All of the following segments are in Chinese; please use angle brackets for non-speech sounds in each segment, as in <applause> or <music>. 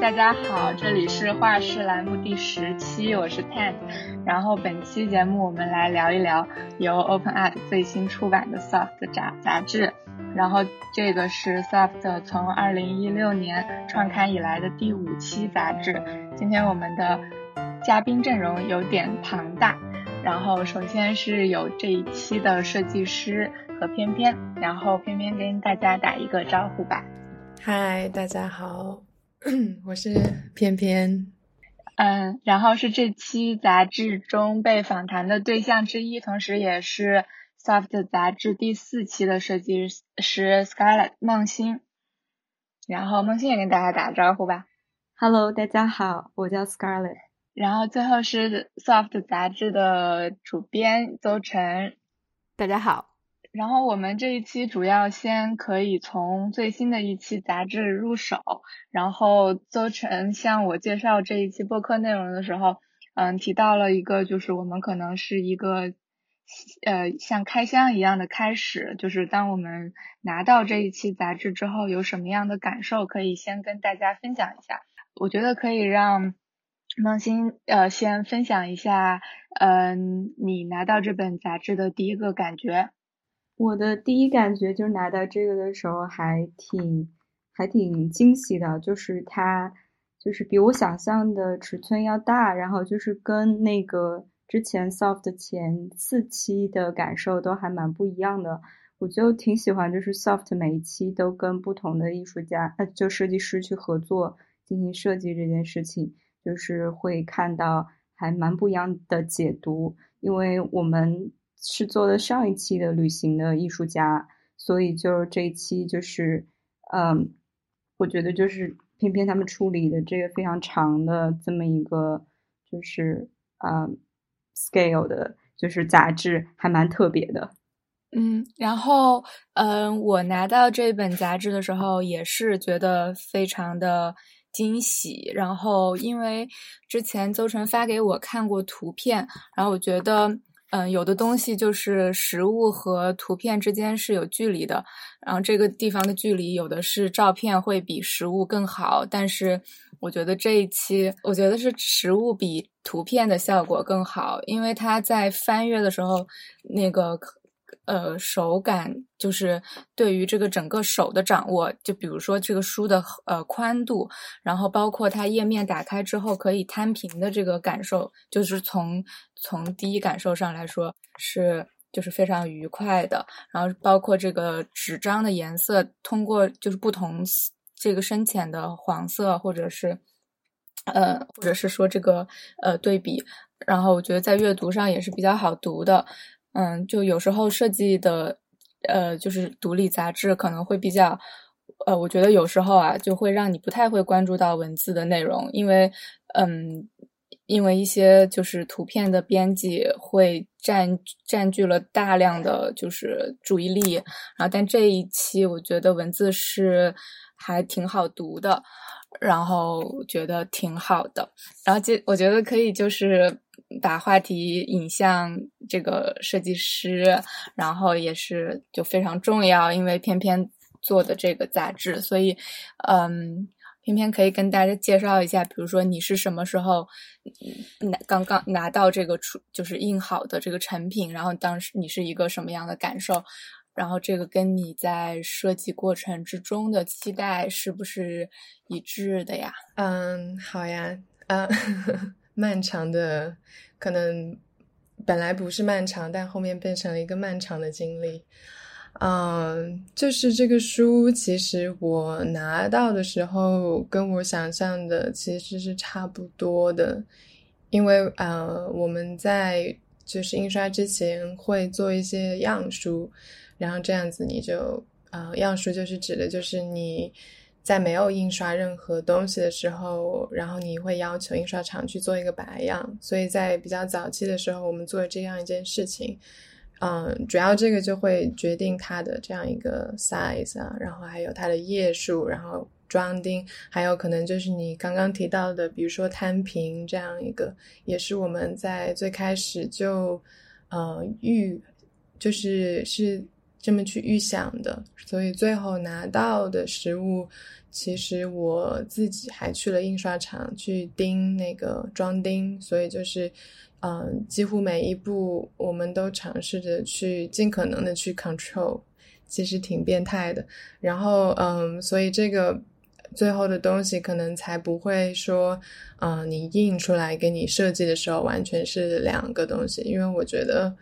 大家好，这里是画室栏目第十期，我是 Ten。然后本期节目我们来聊一聊由 Open Art 最新出版的 Soft 杂杂志。然后这个是 Soft 从二零一六年创刊以来的第五期杂志。今天我们的嘉宾阵容有点庞大。然后首先是有这一期的设计师和偏偏，然后偏偏跟大家打一个招呼吧。嗨，大家好，<clears throat> 我是偏偏。嗯，然后是这期杂志中被访谈的对象之一，同时也是 Soft 杂志第四期的设计师 Scarlett 梦欣。然后梦欣也跟大家打个招呼吧。Hello，大家好，我叫 Scarlett。然后最后是 Soft 杂志的主编邹晨，大家好。然后我们这一期主要先可以从最新的一期杂志入手。然后邹晨向我介绍这一期播客内容的时候，嗯，提到了一个就是我们可能是一个呃像开箱一样的开始，就是当我们拿到这一期杂志之后有什么样的感受，可以先跟大家分享一下。我觉得可以让。梦欣，呃，先分享一下，嗯，你拿到这本杂志的第一个感觉。我的第一感觉就是拿到这个的时候还挺还挺惊喜的，就是它就是比我想象的尺寸要大，然后就是跟那个之前 Soft 前四期的感受都还蛮不一样的。我就挺喜欢，就是 Soft 每一期都跟不同的艺术家，呃，就设计师去合作进行设计这件事情。就是会看到还蛮不一样的解读，因为我们是做了上一期的旅行的艺术家，所以就这一期就是，嗯，我觉得就是偏偏他们处理的这个非常长的这么一个就是啊 scale 的，就是杂志还蛮特别的。嗯，然后嗯，我拿到这本杂志的时候也是觉得非常的。惊喜，然后因为之前邹晨发给我看过图片，然后我觉得，嗯，有的东西就是实物和图片之间是有距离的，然后这个地方的距离有的是照片会比实物更好，但是我觉得这一期，我觉得是实物比图片的效果更好，因为它在翻阅的时候那个。呃，手感就是对于这个整个手的掌握，就比如说这个书的呃宽度，然后包括它页面打开之后可以摊平的这个感受，就是从从第一感受上来说是就是非常愉快的。然后包括这个纸张的颜色，通过就是不同这个深浅的黄色，或者是呃或者是说这个呃对比，然后我觉得在阅读上也是比较好读的。嗯，就有时候设计的，呃，就是独立杂志可能会比较，呃，我觉得有时候啊，就会让你不太会关注到文字的内容，因为，嗯，因为一些就是图片的编辑会占占据了大量的就是注意力，然后但这一期我觉得文字是还挺好读的，然后觉得挺好的，然后接我觉得可以就是。把话题引向这个设计师，然后也是就非常重要，因为偏偏做的这个杂志，所以，嗯，偏偏可以跟大家介绍一下，比如说你是什么时候拿刚刚拿到这个出就是印好的这个成品，然后当时你是一个什么样的感受，然后这个跟你在设计过程之中的期待是不是一致的呀？嗯，好呀，嗯。漫长的，可能本来不是漫长，但后面变成了一个漫长的经历。嗯，就是这个书，其实我拿到的时候，跟我想象的其实是差不多的。因为呃，我们在就是印刷之前会做一些样书，然后这样子你就呃，样书就是指的就是你。在没有印刷任何东西的时候，然后你会要求印刷厂去做一个白样，所以在比较早期的时候，我们做这样一件事情，嗯，主要这个就会决定它的这样一个 size 啊，然后还有它的页数，然后装订，还有可能就是你刚刚提到的，比如说摊平这样一个，也是我们在最开始就呃预就是是这么去预想的，所以最后拿到的实物，其实我自己还去了印刷厂去钉那个装钉，所以就是，嗯，几乎每一步我们都尝试着去尽可能的去 control，其实挺变态的。然后，嗯，所以这个。最后的东西可能才不会说，啊，你印出来给你设计的时候完全是两个东西。因为我觉得，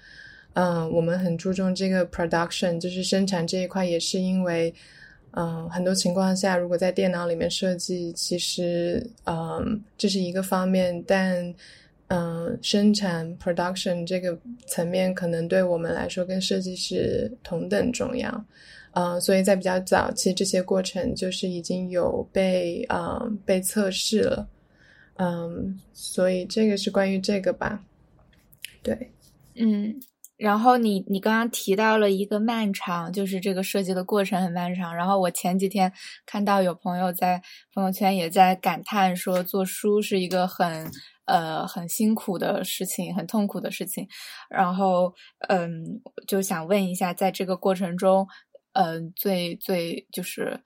嗯，我们很注重这个 production，就是生产这一块，也是因为，嗯，很多情况下，如果在电脑里面设计，其实，嗯，这是一个方面，但，嗯，生产 production 这个层面，可能对我们来说跟设计师同等重要。嗯，所以在比较早期，这些过程就是已经有被嗯被测试了，嗯，所以这个是关于这个吧，对，嗯，然后你你刚刚提到了一个漫长，就是这个设计的过程很漫长，然后我前几天看到有朋友在朋友圈也在感叹说，做书是一个很呃很辛苦的事情，很痛苦的事情，然后嗯，就想问一下，在这个过程中。嗯，最最就是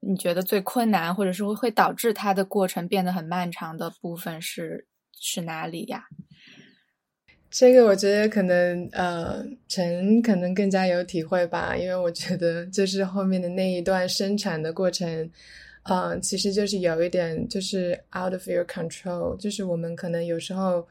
你觉得最困难，或者是会导致它的过程变得很漫长的部分是是哪里呀？这个我觉得可能呃，陈可能更加有体会吧，因为我觉得就是后面的那一段生产的过程，嗯，其实就是有一点就是 out of your control，就是我们可能有时候。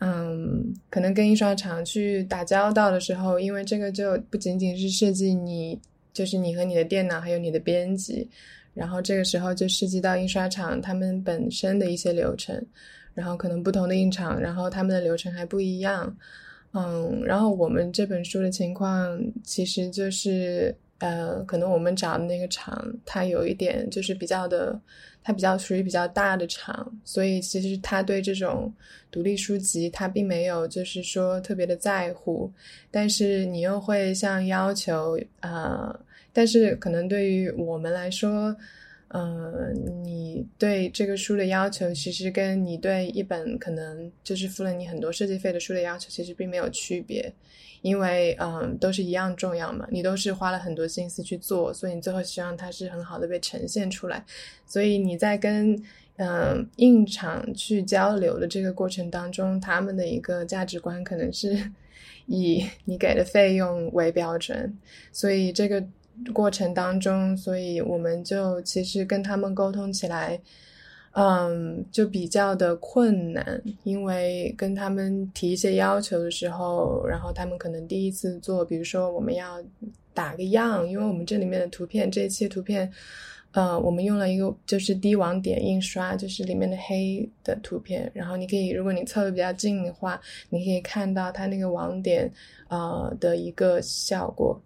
嗯，可能跟印刷厂去打交道的时候，因为这个就不仅仅是设计你，就是你和你的电脑，还有你的编辑，然后这个时候就涉及到印刷厂他们本身的一些流程，然后可能不同的印厂，然后他们的流程还不一样。嗯，然后我们这本书的情况其实就是，呃，可能我们找的那个厂，它有一点就是比较的。它比较属于比较大的厂，所以其实他对这种独立书籍，他并没有就是说特别的在乎。但是你又会像要求，呃，但是可能对于我们来说，嗯，你对这个书的要求，其实跟你对一本可能就是付了你很多设计费的书的要求，其实并没有区别。因为嗯，都是一样重要嘛，你都是花了很多心思去做，所以你最后希望它是很好的被呈现出来。所以你在跟嗯印厂去交流的这个过程当中，他们的一个价值观可能是 <laughs> 以你给的费用为标准，所以这个过程当中，所以我们就其实跟他们沟通起来。嗯，就比较的困难，因为跟他们提一些要求的时候，然后他们可能第一次做，比如说我们要打个样，因为我们这里面的图片，这一期图片，呃，我们用了一个就是低网点印刷，就是里面的黑的图片，然后你可以，如果你凑的比较近的话，你可以看到它那个网点呃的一个效果，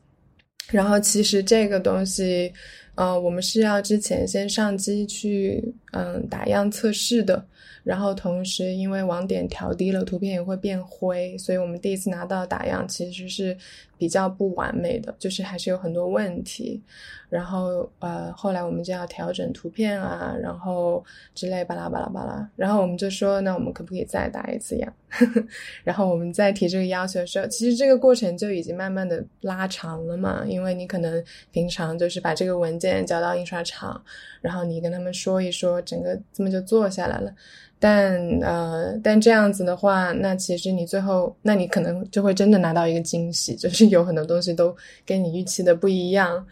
然后其实这个东西。呃，我们是要之前先上机去，嗯，打样测试的。然后同时，因为网点调低了，图片也会变灰，所以我们第一次拿到打样其实是比较不完美的，就是还是有很多问题。然后呃，后来我们就要调整图片啊，然后之类巴拉巴拉巴拉。然后我们就说，那我们可不可以再打一次样？<laughs> 然后我们在提这个要求的时候，其实这个过程就已经慢慢的拉长了嘛，因为你可能平常就是把这个文件交到印刷厂，然后你跟他们说一说，整个这么就做下来了。但呃，但这样子的话，那其实你最后，那你可能就会真的拿到一个惊喜，就是有很多东西都跟你预期的不一样，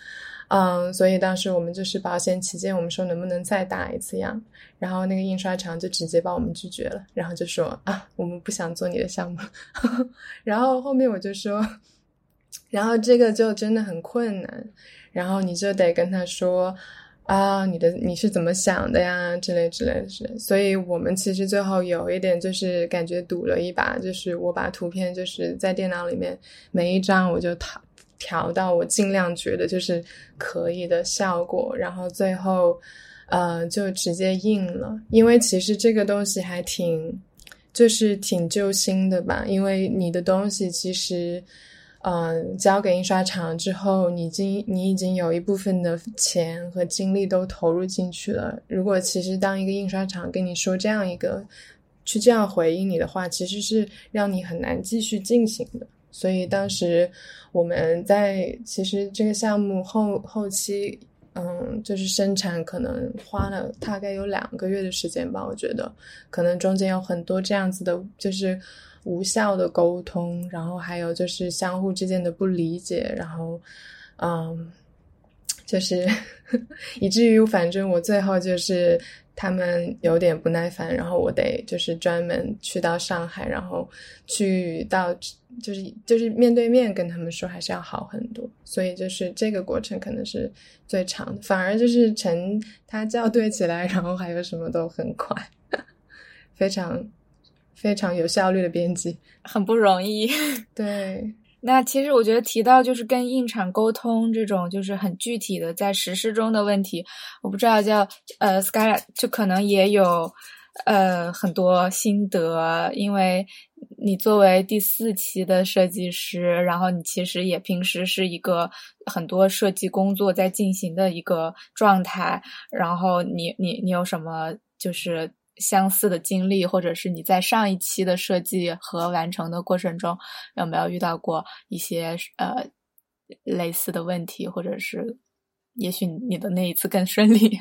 嗯，所以当时我们就是保险起见，我们说能不能再打一次样，然后那个印刷厂就直接把我们拒绝了，然后就说啊，我们不想做你的项目，<laughs> 然后后面我就说，然后这个就真的很困难，然后你就得跟他说。啊，你的你是怎么想的呀？之类之类的，是，所以我们其实最后有一点就是感觉赌了一把，就是我把图片就是在电脑里面每一张我就调调到我尽量觉得就是可以的效果，然后最后呃就直接印了，因为其实这个东西还挺就是挺揪心的吧，因为你的东西其实。嗯，交给印刷厂之后，你已经你已经有一部分的钱和精力都投入进去了。如果其实当一个印刷厂跟你说这样一个，去这样回应你的话，其实是让你很难继续进行的。所以当时我们在其实这个项目后后期，嗯，就是生产可能花了大概有两个月的时间吧。我觉得可能中间有很多这样子的，就是无效的沟通，然后还有就是相互之间的不理解，然后嗯，就是 <laughs> 以至于反正我最后就是。他们有点不耐烦，然后我得就是专门去到上海，然后去到就是就是面对面跟他们说，还是要好很多。所以就是这个过程可能是最长的，反而就是成他校对起来，然后还有什么都很快，<laughs> 非常非常有效率的编辑，很不容易。<laughs> 对。那其实我觉得提到就是跟印厂沟通这种就是很具体的在实施中的问题，我不知道叫呃 Sky 就可能也有呃很多心得，因为你作为第四期的设计师，然后你其实也平时是一个很多设计工作在进行的一个状态，然后你你你有什么就是。相似的经历，或者是你在上一期的设计和完成的过程中，有没有遇到过一些呃类似的问题，或者是也许你的那一次更顺利？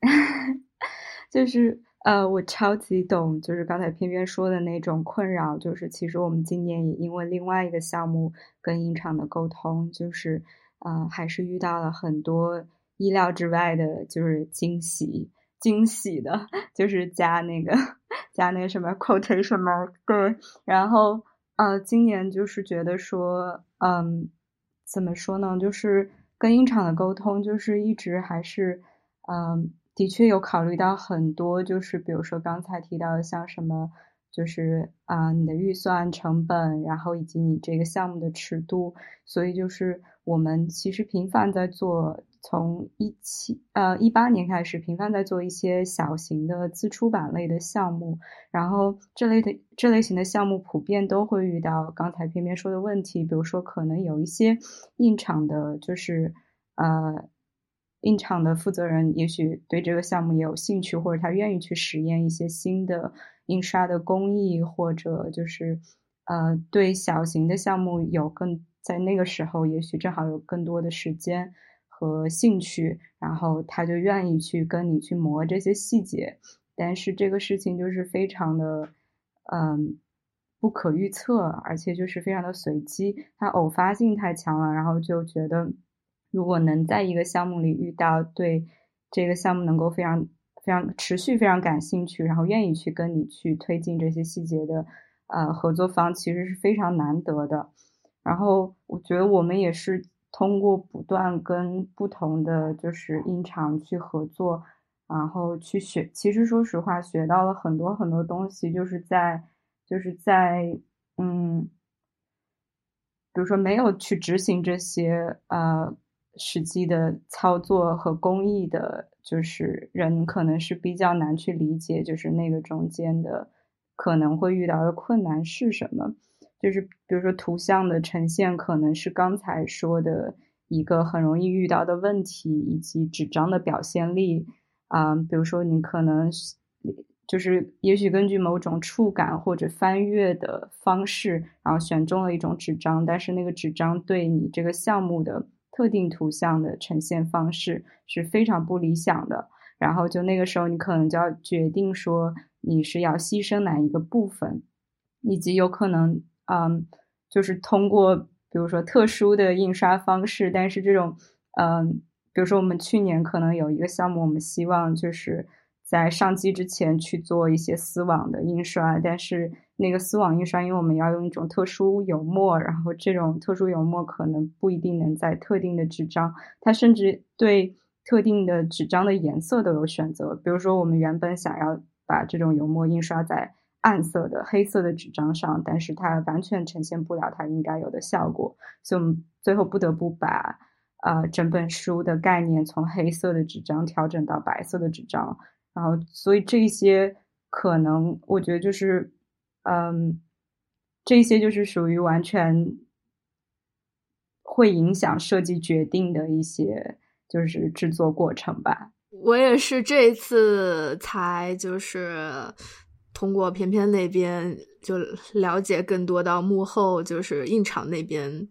<laughs> 就是呃，我超级懂，就是刚才偏偏说的那种困扰。就是其实我们今年也因为另外一个项目跟影厂的沟通，就是呃，还是遇到了很多意料之外的，就是惊喜。惊喜的，就是加那个加那个什么 quotation mark，对，然后呃，今年就是觉得说，嗯，怎么说呢，就是跟音厂的沟通，就是一直还是，嗯，的确有考虑到很多，就是比如说刚才提到的，像什么，就是啊，你的预算成本，然后以及你这个项目的尺度，所以就是我们其实频繁在做。从一七呃一八年开始，频繁在做一些小型的自出版类的项目，然后这类的这类型的项目普遍都会遇到刚才偏偏说的问题，比如说可能有一些印厂的，就是呃印厂的负责人也许对这个项目也有兴趣，或者他愿意去实验一些新的印刷的工艺，或者就是呃对小型的项目有更在那个时候也许正好有更多的时间。和兴趣，然后他就愿意去跟你去磨这些细节，但是这个事情就是非常的，嗯，不可预测，而且就是非常的随机，它偶发性太强了。然后就觉得，如果能在一个项目里遇到对这个项目能够非常非常持续、非常感兴趣，然后愿意去跟你去推进这些细节的，呃，合作方，其实是非常难得的。然后我觉得我们也是。通过不断跟不同的就是音厂去合作，然后去学，其实说实话，学到了很多很多东西，就是在就是在嗯，比如说没有去执行这些呃实际的操作和工艺的，就是人可能是比较难去理解，就是那个中间的可能会遇到的困难是什么。就是比如说图像的呈现，可能是刚才说的一个很容易遇到的问题，以及纸张的表现力啊。比如说你可能就是也许根据某种触感或者翻阅的方式，然后选中了一种纸张，但是那个纸张对你这个项目的特定图像的呈现方式是非常不理想的。然后就那个时候，你可能就要决定说你是要牺牲哪一个部分，以及有可能。嗯，就是通过比如说特殊的印刷方式，但是这种嗯，比如说我们去年可能有一个项目，我们希望就是在上机之前去做一些丝网的印刷，但是那个丝网印刷，因为我们要用一种特殊油墨，然后这种特殊油墨可能不一定能在特定的纸张，它甚至对特定的纸张的颜色都有选择，比如说我们原本想要把这种油墨印刷在。暗色的黑色的纸张上，但是它完全呈现不了它应该有的效果，所以我们最后不得不把呃整本书的概念从黑色的纸张调整到白色的纸张，然后所以这些可能我觉得就是嗯，这些就是属于完全会影响设计决定的一些就是制作过程吧。我也是这次才就是。通过偏偏那边就了解更多到幕后，就是印厂那边。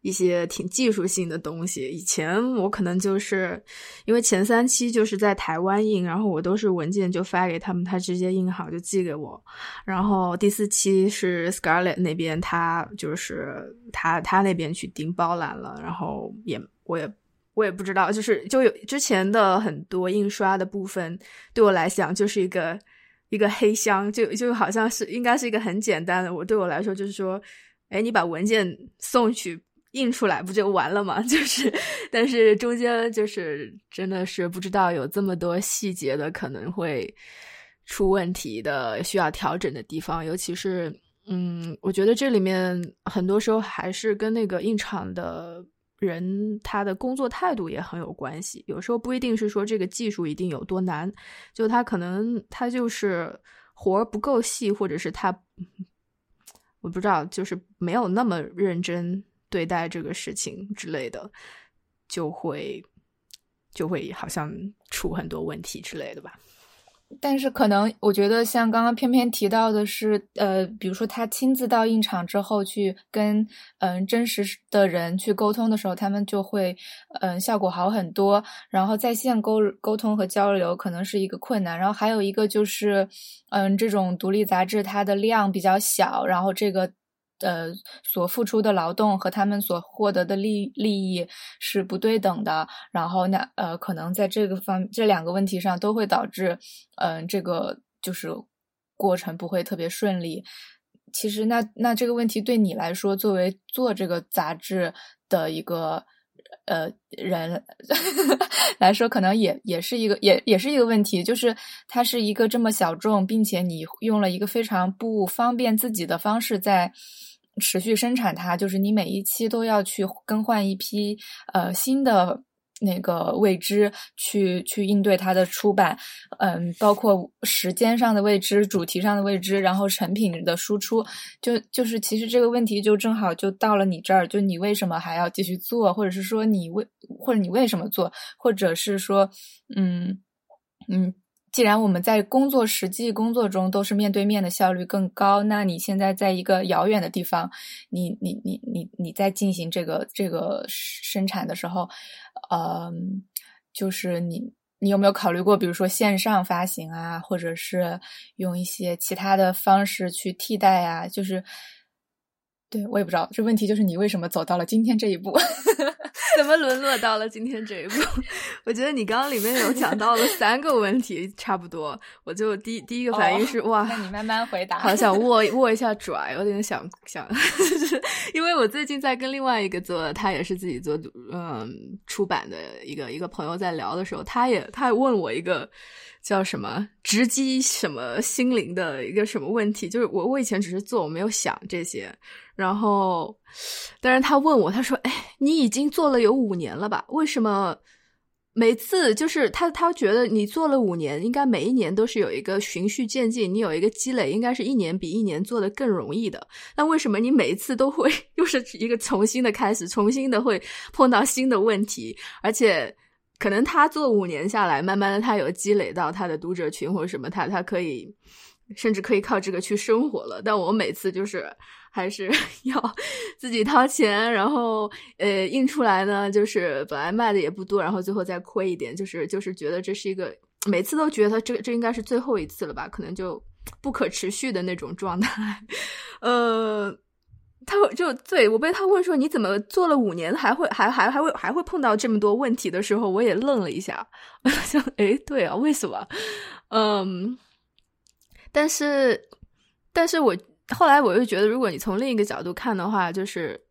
一些挺技术性的东西，以前我可能就是因为前三期就是在台湾印，然后我都是文件就发给他们，他直接印好就寄给我。然后第四期是 Scarlett 那边，他就是他他那边去订包揽了，然后也我也我也不知道，就是就有之前的很多印刷的部分，对我来讲就是一个一个黑箱，就就好像是应该是一个很简单的，我对我来说就是说，哎，你把文件送去。印出来不就完了吗？<laughs> 就是，但是中间就是真的是不知道有这么多细节的可能会出问题的，需要调整的地方。尤其是，嗯，我觉得这里面很多时候还是跟那个印厂的人他的工作态度也很有关系。有时候不一定是说这个技术一定有多难，就他可能他就是活儿不够细，或者是他我不知道，就是没有那么认真。对待这个事情之类的，就会就会好像出很多问题之类的吧。但是可能我觉得，像刚刚偏偏提到的是，呃，比如说他亲自到印厂之后去跟嗯真实的人去沟通的时候，他们就会嗯效果好很多。然后在线沟沟通和交流可能是一个困难。然后还有一个就是，嗯，这种独立杂志它的量比较小，然后这个。呃，所付出的劳动和他们所获得的利利益是不对等的，然后那呃，可能在这个方这两个问题上都会导致，嗯，这个就是过程不会特别顺利。其实，那那这个问题对你来说，作为做这个杂志的一个呃人 <laughs> 来说，可能也也是一个也也是一个问题，就是它是一个这么小众，并且你用了一个非常不方便自己的方式在。持续生产它，就是你每一期都要去更换一批呃新的那个未知，去去应对它的出版，嗯，包括时间上的未知、主题上的未知，然后成品的输出，就就是其实这个问题就正好就到了你这儿，就你为什么还要继续做，或者是说你为或者你为什么做，或者是说嗯嗯。既然我们在工作实际工作中都是面对面的效率更高，那你现在在一个遥远的地方，你你你你你在进行这个这个生产的时候，呃，就是你你有没有考虑过，比如说线上发行啊，或者是用一些其他的方式去替代啊？就是。对，我也不知道，这问题就是你为什么走到了今天这一步，<laughs> 怎么沦落到了今天这一步？我觉得你刚刚里面有讲到了三个问题，差不多，我就第第一个反应是哇，那你慢慢回答，好想握握一下爪，有点想想，<laughs> 因为我最近在跟另外一个做，他也是自己做嗯出版的一个一个朋友在聊的时候，他也他还问我一个。叫什么直击什么心灵的一个什么问题？就是我我以前只是做，我没有想这些。然后，但是他问我，他说：“哎，你已经做了有五年了吧？为什么每次就是他他觉得你做了五年，应该每一年都是有一个循序渐进，你有一个积累，应该是一年比一年做的更容易的。那为什么你每一次都会 <laughs> 又是一个重新的开始，重新的会碰到新的问题，而且？”可能他做五年下来，慢慢的他有积累到他的读者群或者什么，他他可以甚至可以靠这个去生活了。但我每次就是还是 <laughs> 要自己掏钱，然后呃印出来呢，就是本来卖的也不多，然后最后再亏一点，就是就是觉得这是一个每次都觉得这这应该是最后一次了吧，可能就不可持续的那种状态，<laughs> 呃。他就对我被他问说你怎么做了五年还会还还还会还会碰到这么多问题的时候，我也愣了一下，<laughs> 我想哎对啊，为什么？嗯，但是但是我后来我又觉得，如果你从另一个角度看的话，就是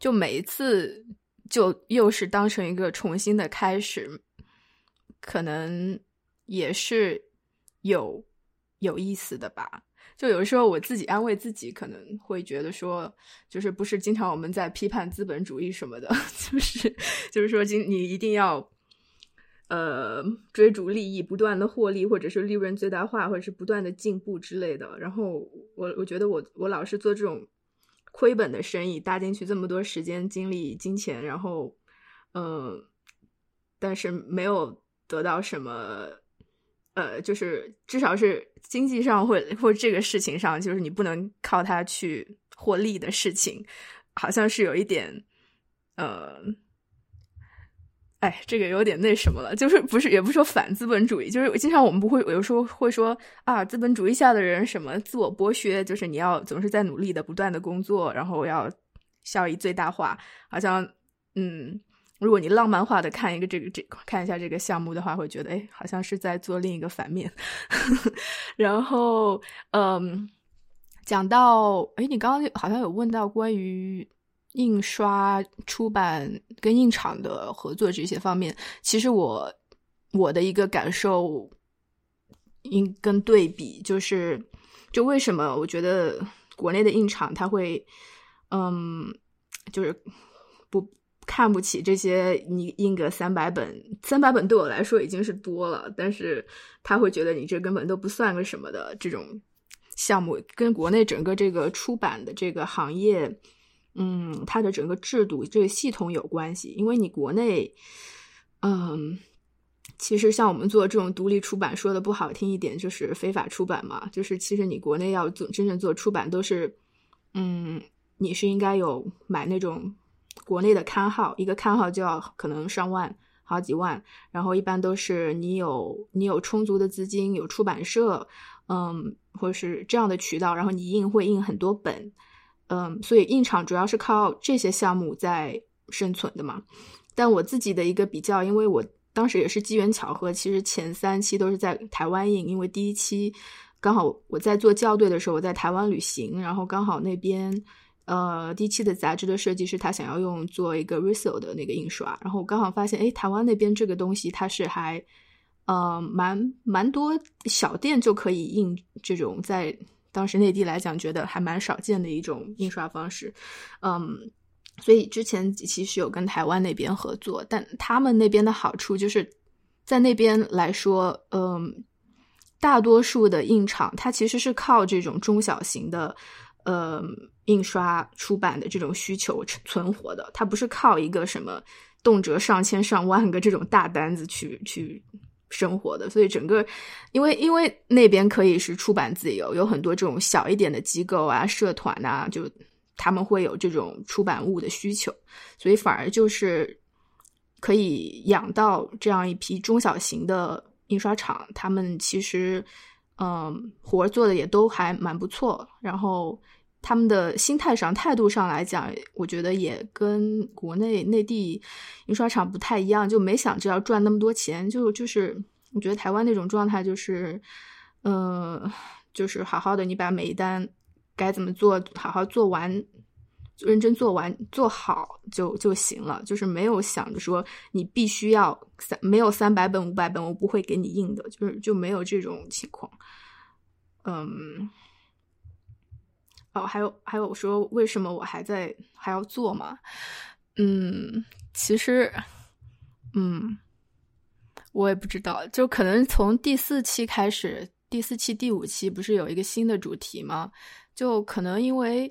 就每一次就又是当成一个重新的开始，可能也是有有意思的吧。就有时候我自己安慰自己，可能会觉得说，就是不是经常我们在批判资本主义什么的，<laughs> 就是就是说，今你一定要，呃，追逐利益，不断的获利，或者是利润最大化，或者是不断的进步之类的。然后我我觉得我我老是做这种亏本的生意，搭进去这么多时间、精力、金钱，然后嗯，但是没有得到什么。呃，就是至少是经济上或或这个事情上，就是你不能靠它去获利的事情，好像是有一点，呃，哎，这个有点那什么了，就是不是也不是说反资本主义，就是经常我们不会有时候会说啊，资本主义下的人什么自我剥削，就是你要总是在努力的不断的工作，然后要效益最大化，好像嗯。如果你浪漫化的看一个这个这看一下这个项目的话，会觉得哎，好像是在做另一个反面。<laughs> 然后，嗯，讲到哎，你刚刚好像有问到关于印刷出版跟印厂的合作这些方面，其实我我的一个感受，应跟对比就是，就为什么我觉得国内的印厂它会，嗯，就是不。看不起这些，你印个三百本，三百本对我来说已经是多了，但是他会觉得你这根本都不算个什么的这种项目，跟国内整个这个出版的这个行业，嗯，它的整个制度这个系统有关系。因为你国内，嗯，其实像我们做这种独立出版，说的不好听一点就是非法出版嘛，就是其实你国内要做真正做出版，都是，嗯，你是应该有买那种。国内的刊号，一个刊号就要可能上万、好几万，然后一般都是你有你有充足的资金，有出版社，嗯，或者是这样的渠道，然后你印会印很多本，嗯，所以印厂主要是靠这些项目在生存的嘛。但我自己的一个比较，因为我当时也是机缘巧合，其实前三期都是在台湾印，因为第一期刚好我在做校对的时候，我在台湾旅行，然后刚好那边。呃，第一期的杂志的设计师他想要用做一个 resale 的那个印刷，然后我刚好发现，哎，台湾那边这个东西它是还，呃，蛮蛮多小店就可以印这种，在当时内地来讲，觉得还蛮少见的一种印刷方式，嗯，所以之前几期是有跟台湾那边合作，但他们那边的好处就是在那边来说，嗯，大多数的印厂它其实是靠这种中小型的。呃，印刷出版的这种需求存活的，它不是靠一个什么动辄上千上万个这种大单子去去生活的。所以整个，因为因为那边可以是出版自由，有很多这种小一点的机构啊、社团啊，就他们会有这种出版物的需求，所以反而就是可以养到这样一批中小型的印刷厂，他们其实。嗯，活做的也都还蛮不错，然后他们的心态上、态度上来讲，我觉得也跟国内内地印刷厂不太一样，就没想着要赚那么多钱，就就是我觉得台湾那种状态就是，嗯，就是好好的，你把每一单该怎么做，好好做完。认真做完做好就就行了，就是没有想着说你必须要三没有三百本五百本我不会给你印的，就是就没有这种情况。嗯，哦，还有还有说为什么我还在还要做嘛？嗯，其实，嗯，我也不知道，就可能从第四期开始，第四期第五期不是有一个新的主题吗？就可能因为。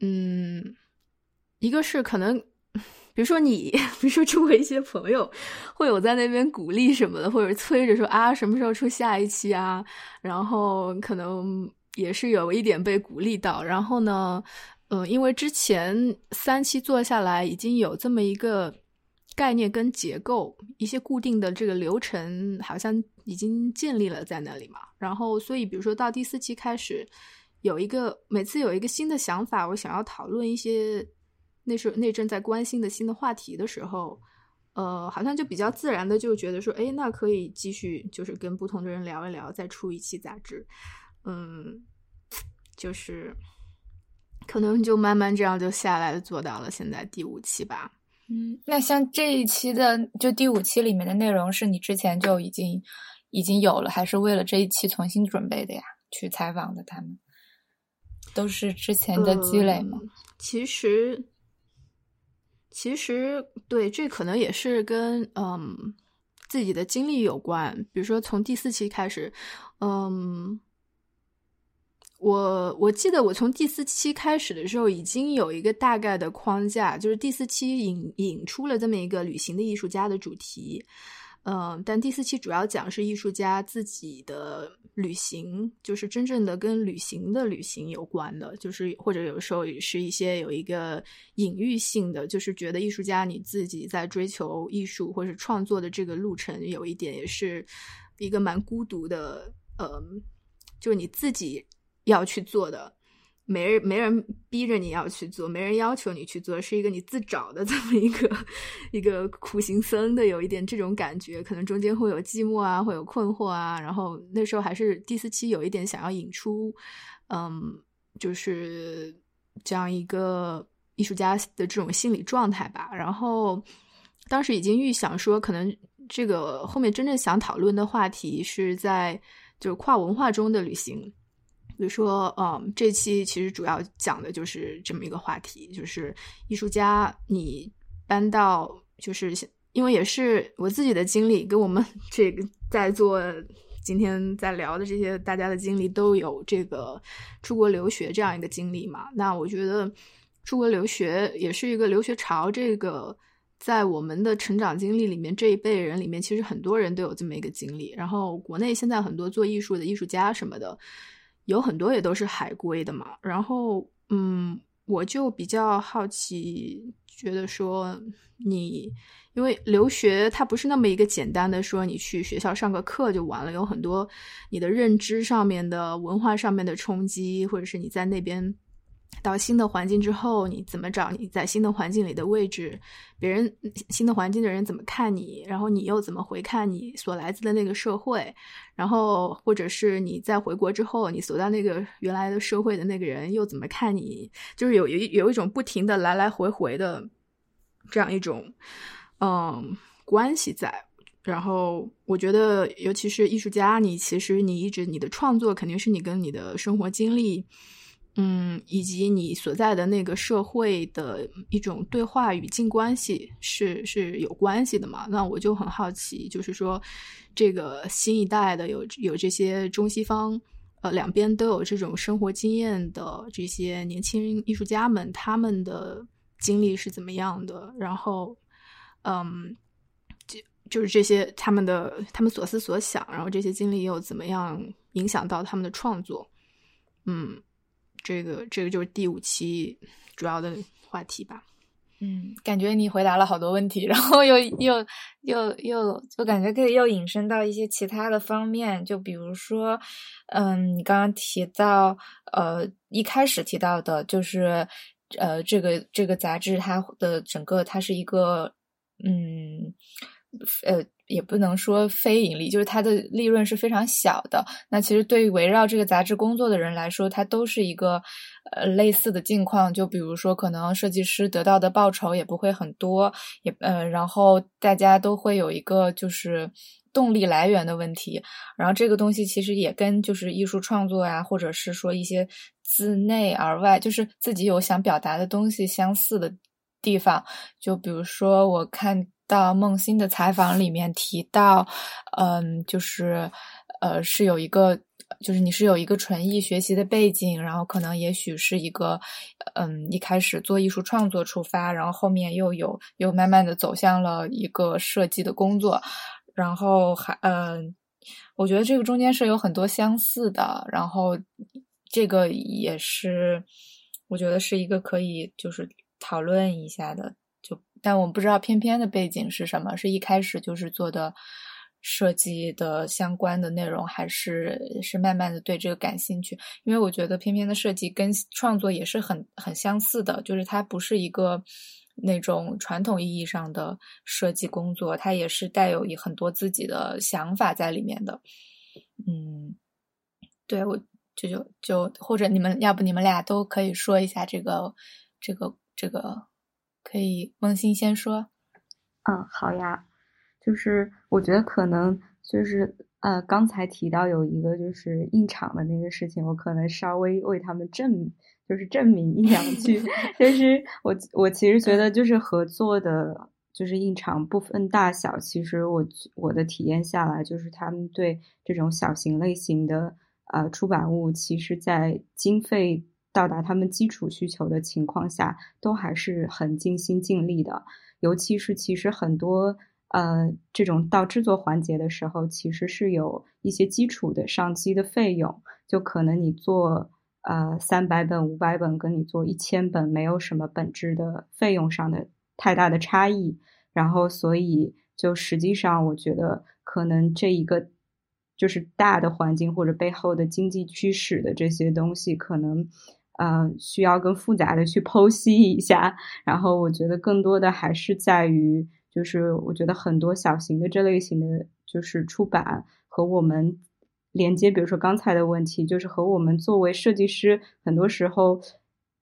嗯，一个是可能，比如说你，<laughs> 比如说周围一些朋友会有在那边鼓励什么的，或者催着说啊，什么时候出下一期啊？然后可能也是有一点被鼓励到。然后呢，嗯，因为之前三期做下来已经有这么一个概念跟结构，一些固定的这个流程好像已经建立了在那里嘛。然后，所以比如说到第四期开始。有一个每次有一个新的想法，我想要讨论一些那时候那阵在关心的新的话题的时候，呃，好像就比较自然的就觉得说，哎，那可以继续就是跟不同的人聊一聊，再出一期杂志，嗯，就是可能就慢慢这样就下来了，做到了现在第五期吧。嗯，那像这一期的就第五期里面的内容，是你之前就已经已经有了，还是为了这一期重新准备的呀？去采访的他们？都是之前的积累吗？其实，其实对，这可能也是跟嗯自己的经历有关。比如说，从第四期开始，嗯，我我记得我从第四期开始的时候，已经有一个大概的框架，就是第四期引引出了这么一个旅行的艺术家的主题。嗯，但第四期主要讲是艺术家自己的旅行，就是真正的跟旅行的旅行有关的，就是或者有时候也是一些有一个隐喻性的，就是觉得艺术家你自己在追求艺术或者创作的这个路程，有一点也是一个蛮孤独的，嗯，就是你自己要去做的。没人没人逼着你要去做，没人要求你去做，是一个你自找的 <laughs> 这么一个一个苦行僧的，有一点这种感觉，可能中间会有寂寞啊，会有困惑啊。然后那时候还是第四期，有一点想要引出，嗯，就是这样一个艺术家的这种心理状态吧。然后当时已经预想说，可能这个后面真正想讨论的话题是在就是跨文化中的旅行。比如说，嗯，这期其实主要讲的就是这么一个话题，就是艺术家你搬到，就是因为也是我自己的经历，跟我们 <laughs> 这个在座今天在聊的这些大家的经历都有这个出国留学这样一个经历嘛。那我觉得出国留学也是一个留学潮，这个在我们的成长经历里面，这一辈人里面其实很多人都有这么一个经历。然后国内现在很多做艺术的艺术家什么的。有很多也都是海归的嘛，然后嗯，我就比较好奇，觉得说你因为留学它不是那么一个简单的说你去学校上个课就完了，有很多你的认知上面的文化上面的冲击，或者是你在那边。到新的环境之后，你怎么找你在新的环境里的位置？别人新的环境的人怎么看你？然后你又怎么回看你所来自的那个社会？然后或者是你在回国之后，你所在那个原来的社会的那个人又怎么看你？就是有有有一种不停的来来回回的这样一种嗯关系在。然后我觉得，尤其是艺术家，你其实你一直你的创作肯定是你跟你的生活经历。嗯，以及你所在的那个社会的一种对话语境关系是是有关系的嘛？那我就很好奇，就是说，这个新一代的有有这些中西方呃两边都有这种生活经验的这些年轻艺术家们，他们的经历是怎么样的？然后，嗯，就就是这些他们的他们所思所想，然后这些经历又怎么样影响到他们的创作？嗯。这个这个就是第五期主要的话题吧。嗯，感觉你回答了好多问题，然后又又又又就感觉可以又引申到一些其他的方面，就比如说，嗯，你刚刚提到，呃，一开始提到的就是，呃，这个这个杂志它的整个它是一个，嗯，呃。也不能说非盈利，就是它的利润是非常小的。那其实对于围绕这个杂志工作的人来说，它都是一个呃类似的境况。就比如说，可能设计师得到的报酬也不会很多，也呃，然后大家都会有一个就是动力来源的问题。然后这个东西其实也跟就是艺术创作呀，或者是说一些自内而外，就是自己有想表达的东西相似的地方。就比如说，我看。到孟欣的采访里面提到，嗯，就是，呃，是有一个，就是你是有一个纯艺学习的背景，然后可能也许是一个，嗯，一开始做艺术创作出发，然后后面又有又慢慢的走向了一个设计的工作，然后还，嗯，我觉得这个中间是有很多相似的，然后这个也是，我觉得是一个可以就是讨论一下的。但我不知道偏偏的背景是什么，是一开始就是做的设计的相关的内容，还是是慢慢的对这个感兴趣？因为我觉得偏偏的设计跟创作也是很很相似的，就是它不是一个那种传统意义上的设计工作，它也是带有很多自己的想法在里面的。嗯，对我就就就或者你们要不你们俩都可以说一下这个这个这个。可以，孟欣先说。嗯，好呀。就是我觉得可能就是呃，刚才提到有一个就是印厂的那个事情，我可能稍微为他们证，就是证明一两句。<laughs> 就是我我其实觉得就是合作的，就是印厂不分大小，其实我我的体验下来，就是他们对这种小型类型的呃出版物，其实在经费。到达他们基础需求的情况下，都还是很尽心尽力的。尤其是其实很多呃，这种到制作环节的时候，其实是有一些基础的上机的费用，就可能你做呃三百本、五百本，跟你做一千本没有什么本质的费用上的太大的差异。然后，所以就实际上，我觉得可能这一个就是大的环境或者背后的经济趋势的这些东西，可能呃需要更复杂的去剖析一下。然后，我觉得更多的还是在于。就是我觉得很多小型的这类型的，就是出版和我们连接，比如说刚才的问题，就是和我们作为设计师，很多时候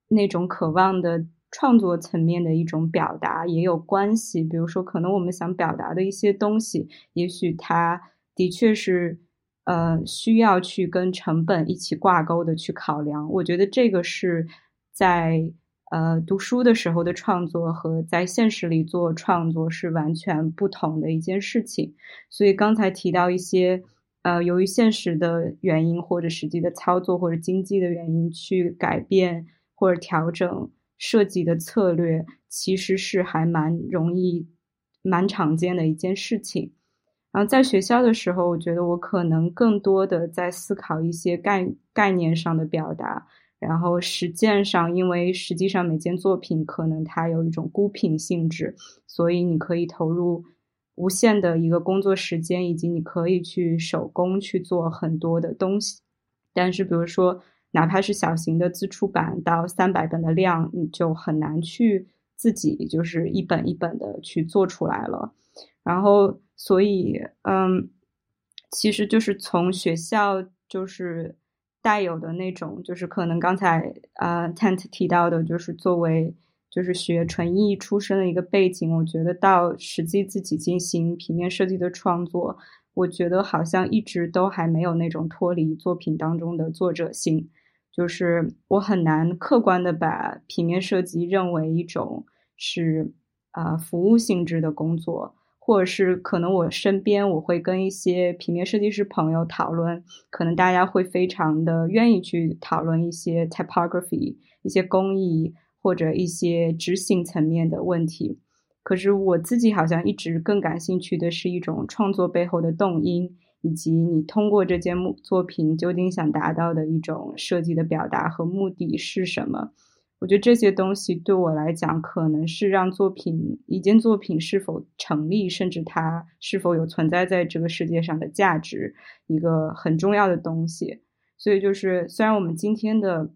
那种渴望的创作层面的一种表达也有关系。比如说，可能我们想表达的一些东西，也许它的确是呃需要去跟成本一起挂钩的去考量。我觉得这个是在。呃，读书的时候的创作和在现实里做创作是完全不同的一件事情。所以刚才提到一些，呃，由于现实的原因或者实际的操作或者经济的原因去改变或者调整设计的策略，其实是还蛮容易、蛮常见的一件事情。然后在学校的时候，我觉得我可能更多的在思考一些概概念上的表达。然后实践上，因为实际上每件作品可能它有一种孤品性质，所以你可以投入无限的一个工作时间，以及你可以去手工去做很多的东西。但是，比如说，哪怕是小型的自出版到三百本的量，你就很难去自己就是一本一本的去做出来了。然后，所以，嗯，其实就是从学校就是。带有的那种，就是可能刚才呃 Tent 提到的，就是作为就是学纯艺出身的一个背景，我觉得到实际自己进行平面设计的创作，我觉得好像一直都还没有那种脱离作品当中的作者性，就是我很难客观的把平面设计认为一种是啊服务性质的工作。或者是可能我身边我会跟一些平面设计师朋友讨论，可能大家会非常的愿意去讨论一些 typography、一些工艺或者一些执行层面的问题。可是我自己好像一直更感兴趣的是一种创作背后的动因，以及你通过这件作品究竟想达到的一种设计的表达和目的是什么。我觉得这些东西对我来讲，可能是让作品一件作品是否成立，甚至它是否有存在在这个世界上的价值，一个很重要的东西。所以，就是虽然我们今天的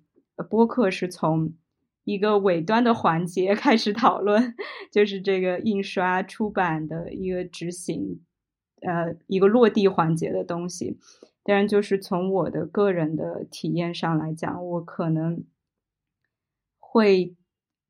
播客是从一个尾端的环节 <laughs> 开始讨论，就是这个印刷出版的一个执行，呃，一个落地环节的东西，但是就是从我的个人的体验上来讲，我可能。会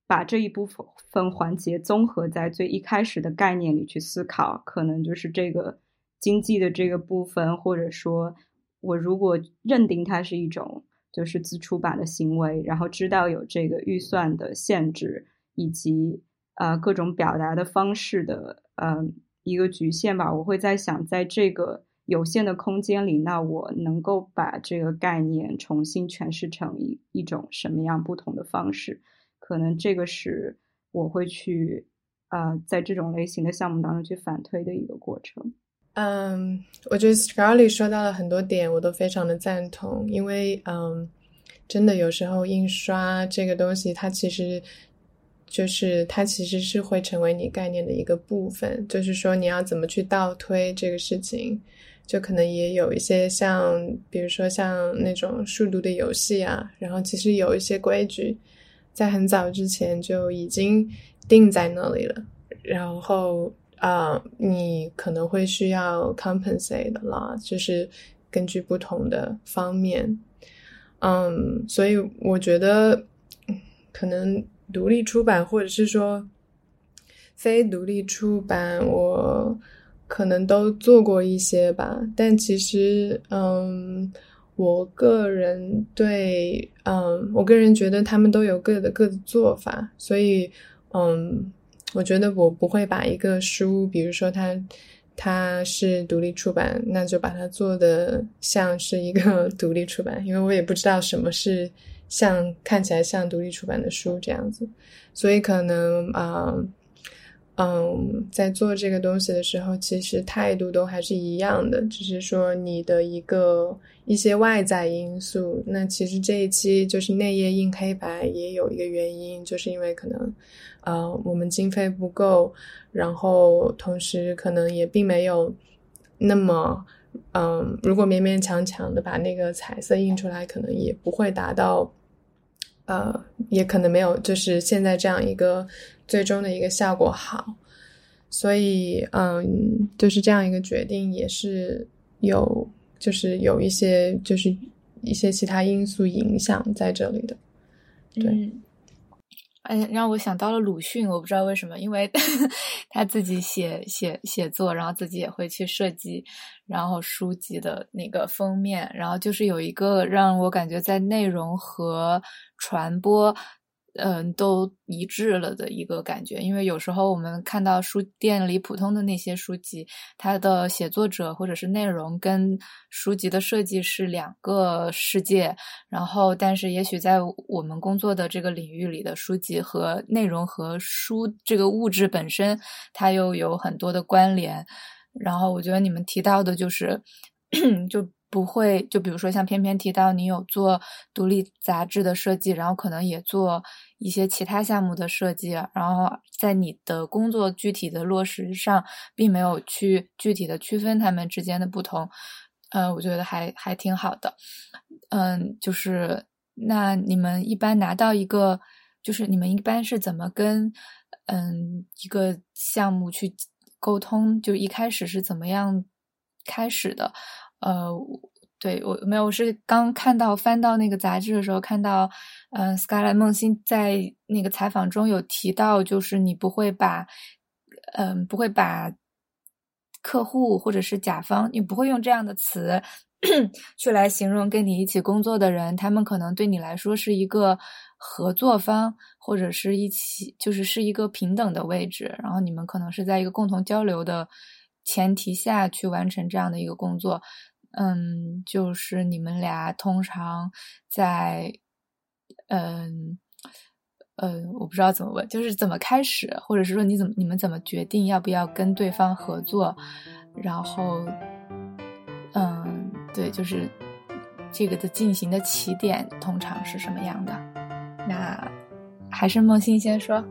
把这一部分环节综合在最一开始的概念里去思考，可能就是这个经济的这个部分，或者说，我如果认定它是一种就是自出版的行为，然后知道有这个预算的限制，以及呃各种表达的方式的呃一个局限吧，我会在想，在这个。有限的空间里，那我能够把这个概念重新诠释成一一种什么样不同的方式？可能这个是我会去呃，在这种类型的项目当中去反推的一个过程。嗯，我觉得 s c a r l e y 说到了很多点，我都非常的赞同。因为嗯，真的有时候印刷这个东西，它其实就是它其实是会成为你概念的一个部分。就是说，你要怎么去倒推这个事情？就可能也有一些像，比如说像那种数独的游戏啊，然后其实有一些规矩，在很早之前就已经定在那里了。然后啊，你可能会需要 compensate 啦，就是根据不同的方面。嗯，所以我觉得可能独立出版或者是说非独立出版，我。可能都做过一些吧，但其实，嗯，我个人对，嗯，我个人觉得他们都有各的各的做法，所以，嗯，我觉得我不会把一个书，比如说它它是独立出版，那就把它做的像是一个 <laughs> 独立出版，因为我也不知道什么是像看起来像独立出版的书这样子，所以可能啊。嗯，在做这个东西的时候，其实态度都还是一样的，只是说你的一个一些外在因素。那其实这一期就是内页印黑白，也有一个原因，就是因为可能，呃，我们经费不够，然后同时可能也并没有那么，嗯，如果勉勉强强的把那个彩色印出来，可能也不会达到。呃，也可能没有，就是现在这样一个最终的一个效果好，所以嗯，就是这样一个决定也是有，就是有一些就是一些其他因素影响在这里的，对。嗯，让我想到了鲁迅，我不知道为什么，因为 <laughs> 他自己写写写作，然后自己也会去设计，然后书籍的那个封面，然后就是有一个让我感觉在内容和传播。嗯，都一致了的一个感觉，因为有时候我们看到书店里普通的那些书籍，它的写作者或者是内容跟书籍的设计是两个世界。然后，但是也许在我们工作的这个领域里的书籍和内容和书这个物质本身，它又有很多的关联。然后，我觉得你们提到的就是，<coughs> 就。不会，就比如说像偏偏提到你有做独立杂志的设计，然后可能也做一些其他项目的设计，然后在你的工作具体的落实上，并没有去具体的区分他们之间的不同，呃，我觉得还还挺好的。嗯，就是那你们一般拿到一个，就是你们一般是怎么跟嗯一个项目去沟通？就一开始是怎么样开始的？呃，对我没有，我是刚看到翻到那个杂志的时候，看到，嗯，Skyline 梦欣在那个采访中有提到，就是你不会把，嗯，不会把客户或者是甲方，你不会用这样的词去来形容跟你一起工作的人，他们可能对你来说是一个合作方，或者是一起，就是是一个平等的位置，然后你们可能是在一个共同交流的前提下去完成这样的一个工作。嗯，就是你们俩通常在，嗯，呃，我不知道怎么问，就是怎么开始，或者是说你怎么你们怎么决定要不要跟对方合作，然后，嗯，对，就是这个的进行的起点通常是什么样的？那还是梦欣先说，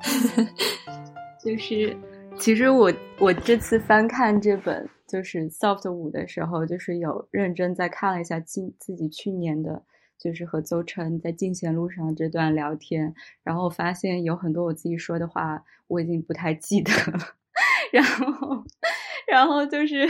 <laughs> 就是其实我我这次翻看这本。就是 soft 五的时候，就是有认真在看了一下今自己去年的，就是和邹晨在进贤路上这段聊天，然后发现有很多我自己说的话我已经不太记得了，<laughs> 然后，然后就是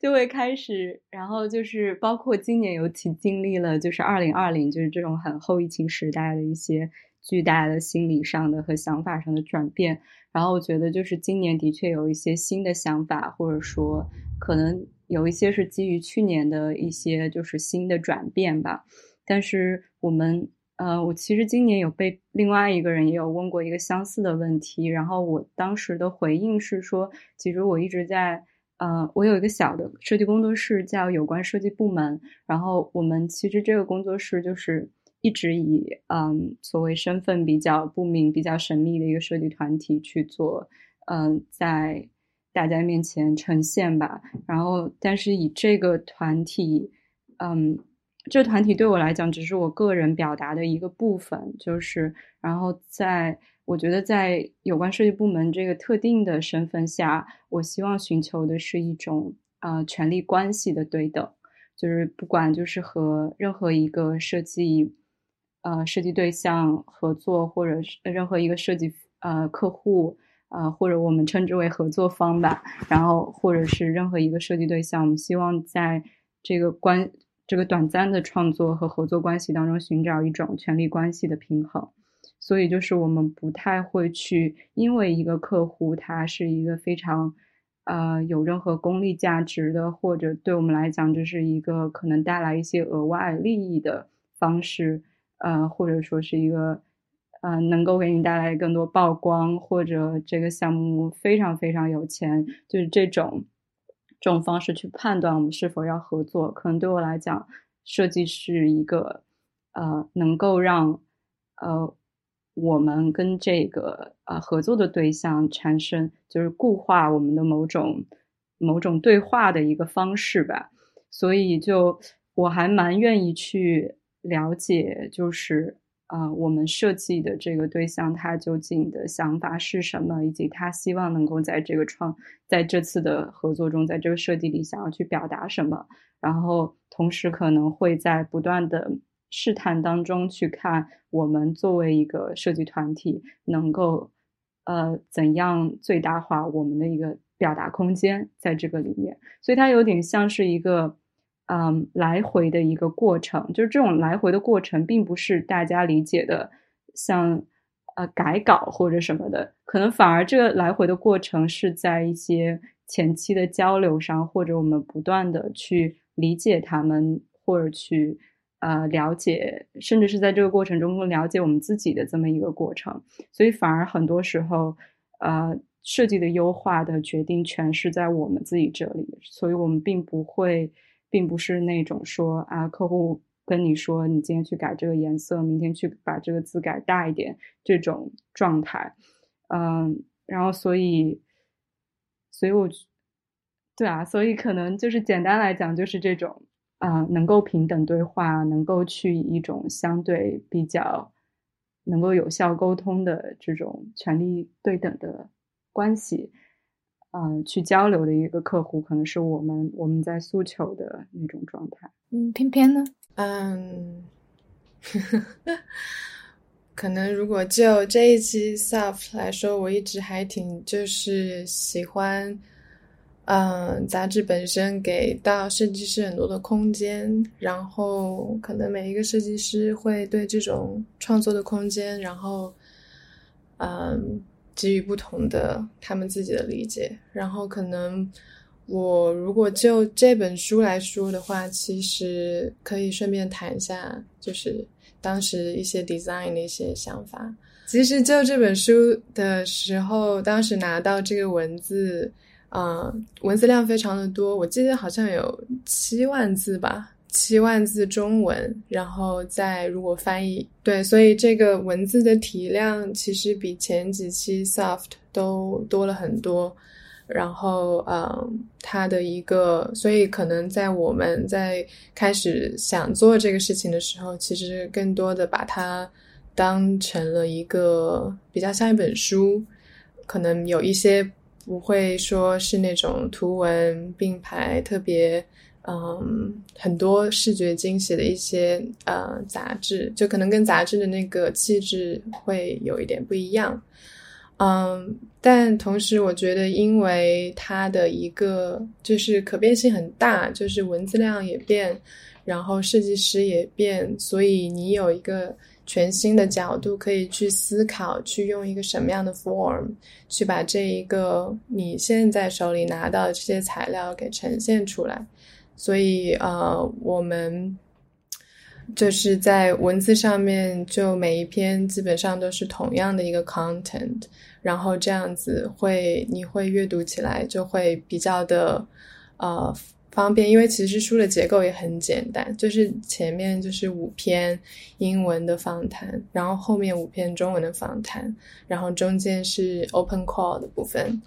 就会开始，然后就是包括今年尤其经历了就是二零二零，就是这种很后疫情时代的一些巨大的心理上的和想法上的转变。然后我觉得，就是今年的确有一些新的想法，或者说可能有一些是基于去年的一些就是新的转变吧。但是我们，呃，我其实今年有被另外一个人也有问过一个相似的问题，然后我当时的回应是说，其实我一直在，呃，我有一个小的设计工作室叫有关设计部门，然后我们其实这个工作室就是。一直以嗯所谓身份比较不明、比较神秘的一个设计团体去做，嗯，在大家面前呈现吧。然后，但是以这个团体，嗯，这个团体对我来讲只是我个人表达的一个部分。就是，然后在我觉得在有关设计部门这个特定的身份下，我希望寻求的是一种呃权力关系的对等，就是不管就是和任何一个设计。呃，设计对象合作，或者是任何一个设计呃客户，呃或者我们称之为合作方吧，然后或者是任何一个设计对象，我们希望在这个关这个短暂的创作和合作关系当中寻找一种权力关系的平衡。所以就是我们不太会去因为一个客户他是一个非常呃有任何功利价值的，或者对我们来讲就是一个可能带来一些额外利益的方式。呃，或者说是一个，呃，能够给你带来更多曝光，或者这个项目非常非常有钱，就是这种这种方式去判断我们是否要合作。可能对我来讲，设计是一个，呃，能够让，呃，我们跟这个呃合作的对象产生就是固化我们的某种某种对话的一个方式吧。所以就我还蛮愿意去了解，就是啊，我们设计的这个对象他究竟的想法是什么，以及他希望能够在这个创在这次的合作中，在这个设计里想要去表达什么。然后同时可能会在不断的试探当中去看，我们作为一个设计团体能够呃怎样最大化我们的一个表达空间在这个里面。所以它有点像是一个嗯来回的一个过程，就是这种来回的过程，并不是大家理解的像呃改稿或者什么的，可能反而这个来回的过程是在一些前期的交流上，或者我们不断的去理解他们，或者去。呃，了解，甚至是在这个过程中更了解我们自己的这么一个过程，所以反而很多时候，呃，设计的优化的决定权是在我们自己这里，所以我们并不会，并不是那种说啊，客户跟你说你今天去改这个颜色，明天去把这个字改大一点这种状态，嗯，然后所以，所以我，对啊，所以可能就是简单来讲就是这种。啊，能够平等对话，能够去一种相对比较能够有效沟通的这种权利对等的关系，嗯，去交流的一个客户，可能是我们我们在诉求的那种状态。嗯，偏偏呢？嗯，<laughs> 可能如果就这一期 soft 来说，我一直还挺就是喜欢。嗯，杂志本身给到设计师很多的空间，然后可能每一个设计师会对这种创作的空间，然后嗯给予不同的他们自己的理解。然后可能我如果就这本书来说的话，其实可以顺便谈一下，就是当时一些 design 的一些想法。其实就这本书的时候，当时拿到这个文字。啊，文字量非常的多，我记得好像有七万字吧，七万字中文，然后再如果翻译，对，所以这个文字的体量其实比前几期 soft 都多了很多。然后，嗯，它的一个，所以可能在我们在开始想做这个事情的时候，其实更多的把它当成了一个比较像一本书，可能有一些。不会说是那种图文并排特别，嗯，很多视觉惊喜的一些呃杂志，就可能跟杂志的那个气质会有一点不一样，嗯，但同时我觉得，因为它的一个就是可变性很大，就是文字量也变，然后设计师也变，所以你有一个。全新的角度可以去思考，去用一个什么样的 form 去把这一个你现在手里拿到的这些材料给呈现出来。所以，呃，我们就是在文字上面，就每一篇基本上都是同样的一个 content，然后这样子会你会阅读起来就会比较的，呃。方便，因为其实书的结构也很简单，就是前面就是五篇英文的访谈，然后后面五篇中文的访谈，然后中间是 open call 的部分，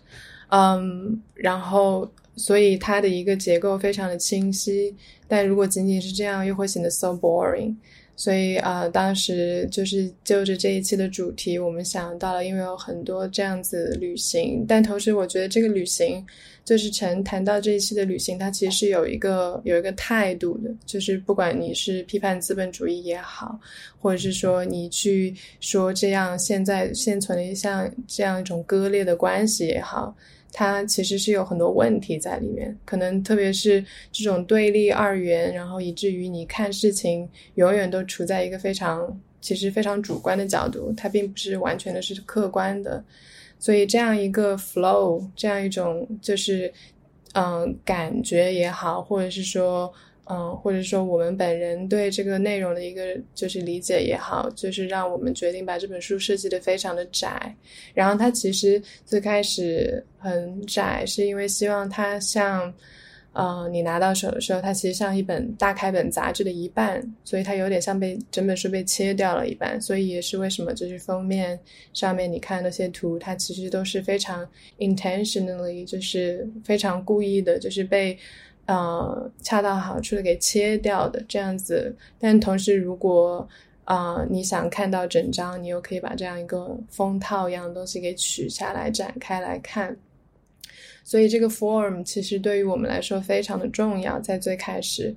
嗯，然后所以它的一个结构非常的清晰，但如果仅仅是这样，又会显得 so boring。所以啊，当时就是就着这一期的主题，我们想到了，因为有很多这样子旅行，但同时我觉得这个旅行，就是陈谈到这一期的旅行，它其实是有一个有一个态度的，就是不管你是批判资本主义也好，或者是说你去说这样现在现存的像这样一种割裂的关系也好。它其实是有很多问题在里面，可能特别是这种对立二元，然后以至于你看事情永远都处在一个非常其实非常主观的角度，它并不是完全的是客观的，所以这样一个 flow，这样一种就是嗯感觉也好，或者是说。嗯，或者说我们本人对这个内容的一个就是理解也好，就是让我们决定把这本书设计的非常的窄。然后它其实最开始很窄，是因为希望它像，呃，你拿到手的时候，它其实像一本大开本杂志的一半，所以它有点像被整本书被切掉了一半，所以也是为什么就是封面上面你看那些图，它其实都是非常 intentionally，就是非常故意的，就是被呃恰到好处的给切掉的这样子。但同时，如果啊你想看到整张，你又可以把这样一个封套一样的东西给取下来展开来看。所以这个 form 其实对于我们来说非常的重要，在最开始，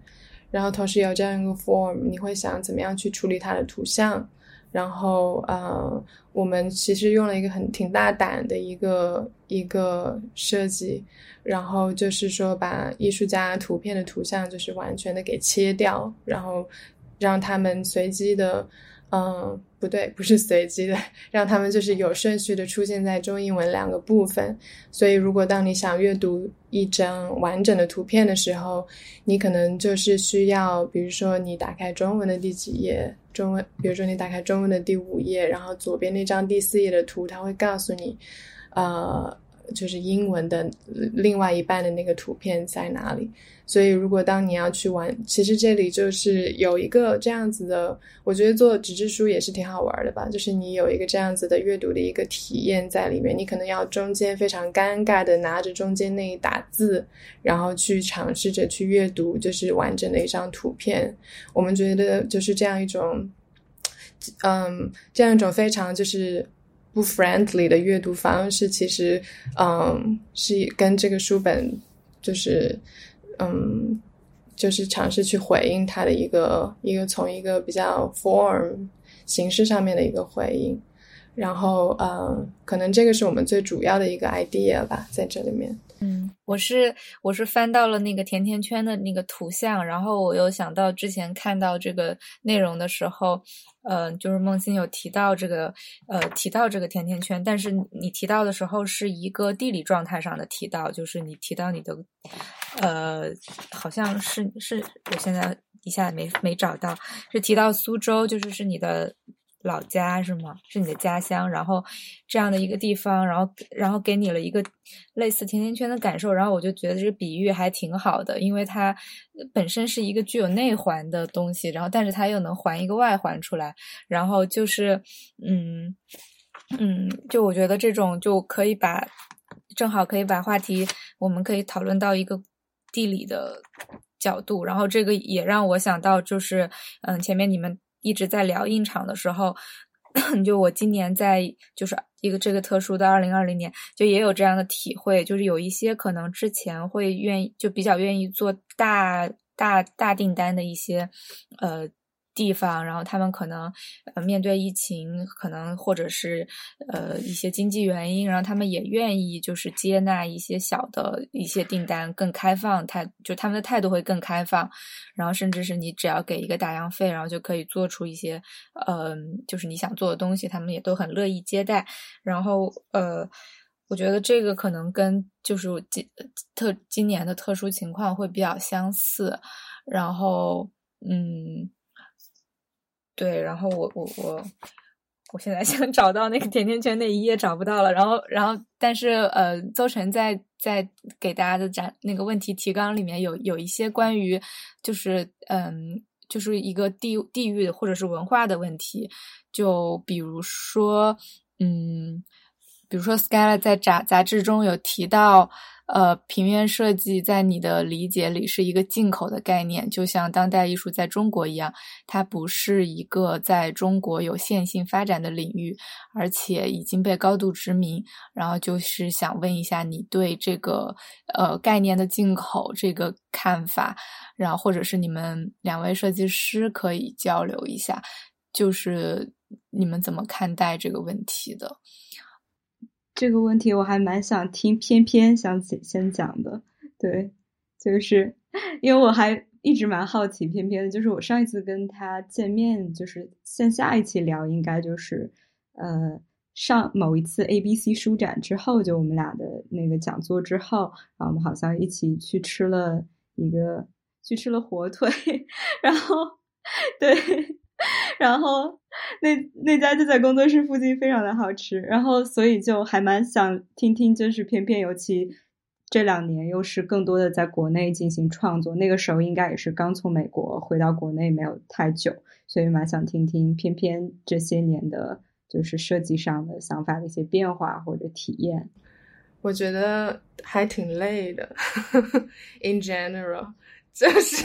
然后同时有这样一个 form，你会想怎么样去处理它的图像，然后呃，我们其实用了一个很挺大胆的一个一个设计，然后就是说把艺术家图片的图像就是完全的给切掉，然后让他们随机的。嗯，不对，不是随机的，让他们就是有顺序的出现在中英文两个部分。所以，如果当你想阅读一张完整的图片的时候，你可能就是需要，比如说你打开中文的第几页，中文，比如说你打开中文的第五页，然后左边那张第四页的图，它会告诉你，呃。就是英文的另外一半的那个图片在哪里？所以，如果当你要去玩，其实这里就是有一个这样子的，我觉得做纸质书也是挺好玩的吧。就是你有一个这样子的阅读的一个体验在里面，你可能要中间非常尴尬的拿着中间那一打字，然后去尝试着去阅读，就是完整的一张图片。我们觉得就是这样一种，嗯，这样一种非常就是。不 friendly 的阅读方式，其实，嗯，是跟这个书本，就是，嗯，就是尝试去回应它的一个一个从一个比较 form 形式上面的一个回应，然后，嗯，可能这个是我们最主要的一个 idea 吧，在这里面。嗯，我是我是翻到了那个甜甜圈的那个图像，然后我又想到之前看到这个内容的时候，呃，就是梦欣有提到这个，呃，提到这个甜甜圈，但是你提到的时候是一个地理状态上的提到，就是你提到你的，呃，好像是是我现在一下没没找到，是提到苏州，就是是你的。老家是吗？是你的家乡，然后这样的一个地方，然后然后给你了一个类似甜甜圈的感受，然后我就觉得这个比喻还挺好的，因为它本身是一个具有内环的东西，然后但是它又能环一个外环出来，然后就是嗯嗯，就我觉得这种就可以把正好可以把话题，我们可以讨论到一个地理的角度，然后这个也让我想到就是嗯前面你们。一直在聊印厂的时候，<coughs> 就我今年在就是一个这个特殊的二零二零年，就也有这样的体会，就是有一些可能之前会愿意就比较愿意做大大大订单的一些呃。地方，然后他们可能呃面对疫情，可能或者是呃一些经济原因，然后他们也愿意就是接纳一些小的一些订单，更开放态，就他们的态度会更开放，然后甚至是你只要给一个打样费，然后就可以做出一些呃就是你想做的东西，他们也都很乐意接待。然后呃，我觉得这个可能跟就是今特今年的特殊情况会比较相似，然后嗯。对，然后我我我我现在 <laughs> 想找到那个甜甜圈那一页找不到了，然后然后但是呃，邹晨在在给大家的展那个问题提纲里面有有一些关于就是嗯就是一个地地域或者是文化的问题，就比如说嗯，比如说 Skyla 在杂杂志中有提到。呃，平面设计在你的理解里是一个进口的概念，就像当代艺术在中国一样，它不是一个在中国有线性发展的领域，而且已经被高度殖民。然后就是想问一下你对这个呃概念的进口这个看法，然后或者是你们两位设计师可以交流一下，就是你们怎么看待这个问题的？这个问题我还蛮想听偏偏想先讲的，对，就是因为我还一直蛮好奇偏偏的，就是我上一次跟他见面，就是线下一起聊，应该就是呃上某一次 A B C 书展之后，就我们俩的那个讲座之后，然后我们好像一起去吃了一个去吃了火腿，<laughs> 然后对。然后那那家就在工作室附近，非常的好吃。然后所以就还蛮想听听，就是偏偏尤其这两年又是更多的在国内进行创作，那个时候应该也是刚从美国回到国内没有太久，所以蛮想听听偏偏这些年的，就是设计上的想法的一些变化或者体验。我觉得还挺累的，<laughs> in general，就是，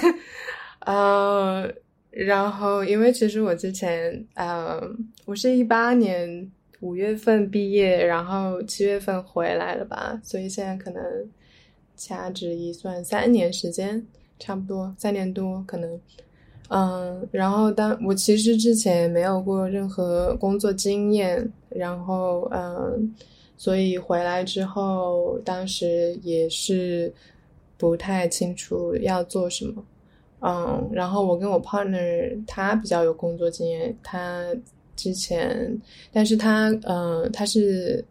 呃，然后因为其实我之前，呃，我是一八年五月份毕业，然后七月份回来了吧，所以现在可能掐指一算，三年时间，差不多三年多可能，嗯，然后当我其实之前没有过任何工作经验，然后嗯。所以回来之后，当时也是不太清楚要做什么，嗯，然后我跟我 partner 他比较有工作经验，他之前，但是他，嗯，他是，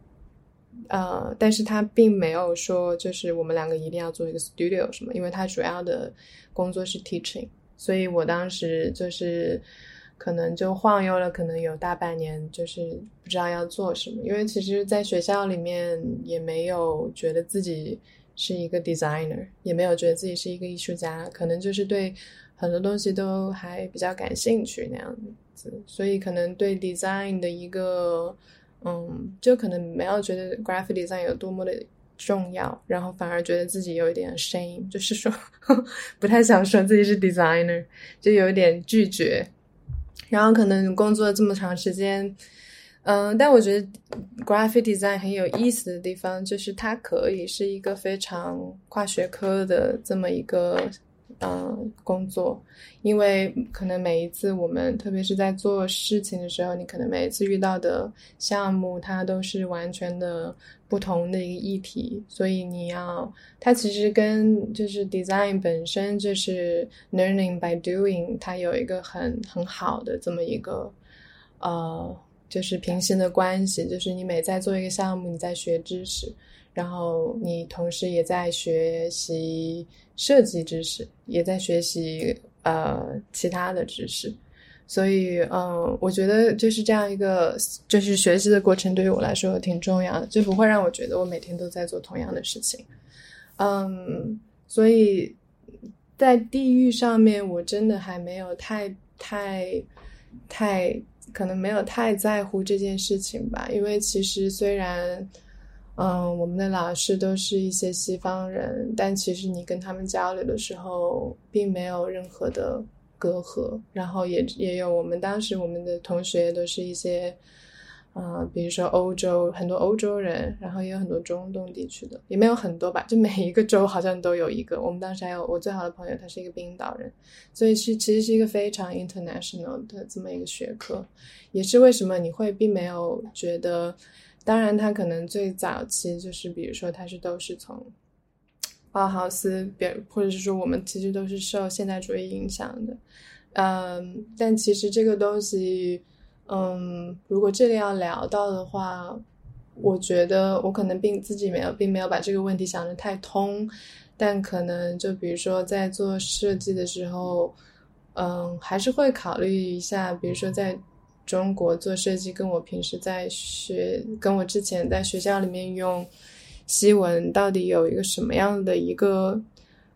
呃，但是他并没有说就是我们两个一定要做一个 studio 什么，因为他主要的工作是 teaching，所以我当时就是。可能就晃悠了，可能有大半年，就是不知道要做什么。因为其实，在学校里面也没有觉得自己是一个 designer，也没有觉得自己是一个艺术家，可能就是对很多东西都还比较感兴趣那样子。所以可能对 design 的一个，嗯，就可能没有觉得 graphic design 有多么的重要，然后反而觉得自己有一点 shame，就是说不太想说自己是 designer，就有一点拒绝。然后可能工作这么长时间，嗯，但我觉得 graphic design 很有意思的地方就是它可以是一个非常跨学科的这么一个嗯工作，因为可能每一次我们特别是在做事情的时候，你可能每一次遇到的项目它都是完全的。不同的一个议题，所以你要它其实跟就是 design 本身就是 learning by doing，它有一个很很好的这么一个呃，就是平行的关系，就是你每在做一个项目，你在学知识，然后你同时也在学习设计知识，也在学习呃其他的知识。所以，嗯，我觉得就是这样一个，就是学习的过程对于我来说挺重要的，就不会让我觉得我每天都在做同样的事情。嗯，所以在地域上面，我真的还没有太太太可能没有太在乎这件事情吧，因为其实虽然，嗯，我们的老师都是一些西方人，但其实你跟他们交流的时候，并没有任何的。隔阂，然后也也有我们当时我们的同学都是一些，呃，比如说欧洲很多欧洲人，然后也有很多中东地区的，也没有很多吧，就每一个州好像都有一个。我们当时还有我最好的朋友，他是一个冰岛人，所以是其实是一个非常 international 的这么一个学科，也是为什么你会并没有觉得，当然他可能最早期就是比如说他是都是从。包豪斯，别或者是说，我们其实都是受现代主义影响的，嗯，但其实这个东西，嗯，如果这里要聊到的话，我觉得我可能并自己没有，并没有把这个问题想得太通，但可能就比如说在做设计的时候，嗯，还是会考虑一下，比如说在中国做设计，跟我平时在学，跟我之前在学校里面用。西文到底有一个什么样的一个，